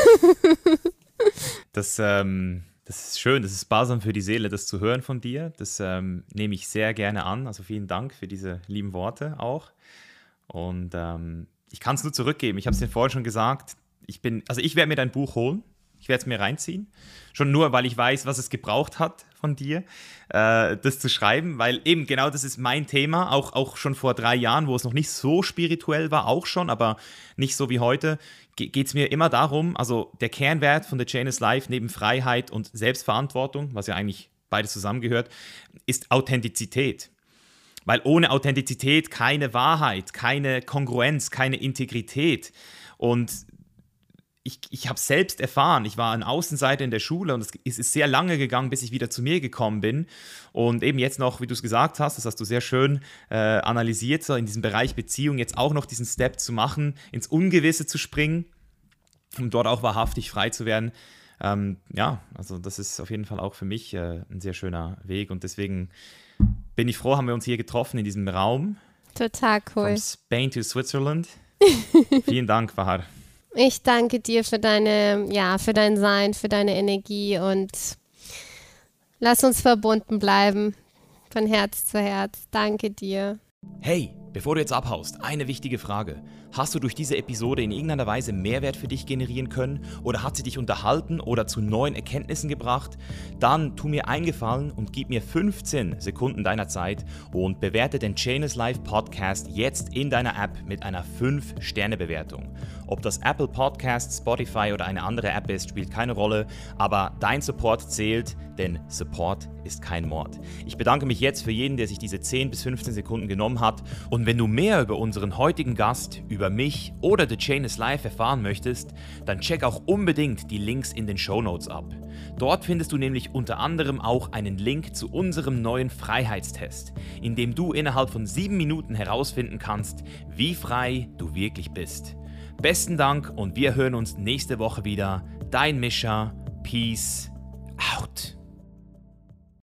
Das, ähm, das ist schön, das ist sparsam für die Seele, das zu hören von dir. Das ähm, nehme ich sehr gerne an. Also vielen Dank für diese lieben Worte auch. Und ähm, ich kann es nur zurückgeben. Ich habe es dir vorhin schon gesagt. Ich bin, also ich werde mir dein Buch holen. Ich werde es mir reinziehen. Schon nur, weil ich weiß, was es gebraucht hat von dir, äh, das zu schreiben, weil eben genau das ist mein Thema, auch, auch schon vor drei Jahren, wo es noch nicht so spirituell war, auch schon, aber nicht so wie heute, geht es mir immer darum, also der Kernwert von The Chain is Life neben Freiheit und Selbstverantwortung, was ja eigentlich beides zusammengehört, ist Authentizität. Weil ohne Authentizität keine Wahrheit, keine Kongruenz, keine Integrität. Und ich, ich habe selbst erfahren, ich war an Außenseite in der Schule und es ist sehr lange gegangen, bis ich wieder zu mir gekommen bin. Und eben jetzt noch, wie du es gesagt hast, das hast du sehr schön äh, analysiert, so in diesem Bereich Beziehung jetzt auch noch diesen Step zu machen, ins Ungewisse zu springen, um dort auch wahrhaftig frei zu werden. Ähm, ja, also das ist auf jeden Fall auch für mich äh, ein sehr schöner Weg und deswegen bin ich froh, haben wir uns hier getroffen in diesem Raum. Total cool. From Spain to Switzerland. Vielen Dank, Bahar. Ich danke dir für deine, ja, für dein Sein, für deine Energie und lass uns verbunden bleiben. Von Herz zu Herz. Danke dir. Hey, bevor du jetzt abhaust, eine wichtige Frage. Hast du durch diese Episode in irgendeiner Weise Mehrwert für dich generieren können oder hat sie dich unterhalten oder zu neuen Erkenntnissen gebracht? Dann tu mir eingefallen und gib mir 15 Sekunden deiner Zeit und bewerte den Chainless Life Podcast jetzt in deiner App mit einer 5-Sterne-Bewertung. Ob das Apple Podcast, Spotify oder eine andere App ist, spielt keine Rolle, aber dein Support zählt, denn Support ist kein Mord. Ich bedanke mich jetzt für jeden, der sich diese 10 bis 15 Sekunden genommen hat und wenn du mehr über unseren heutigen Gast, über mich oder The Chain is Life erfahren möchtest, dann check auch unbedingt die Links in den Show Notes ab. Dort findest du nämlich unter anderem auch einen Link zu unserem neuen Freiheitstest, in dem du innerhalb von sieben Minuten herausfinden kannst, wie frei du wirklich bist. Besten Dank und wir hören uns nächste Woche wieder. Dein Mischa. Peace out.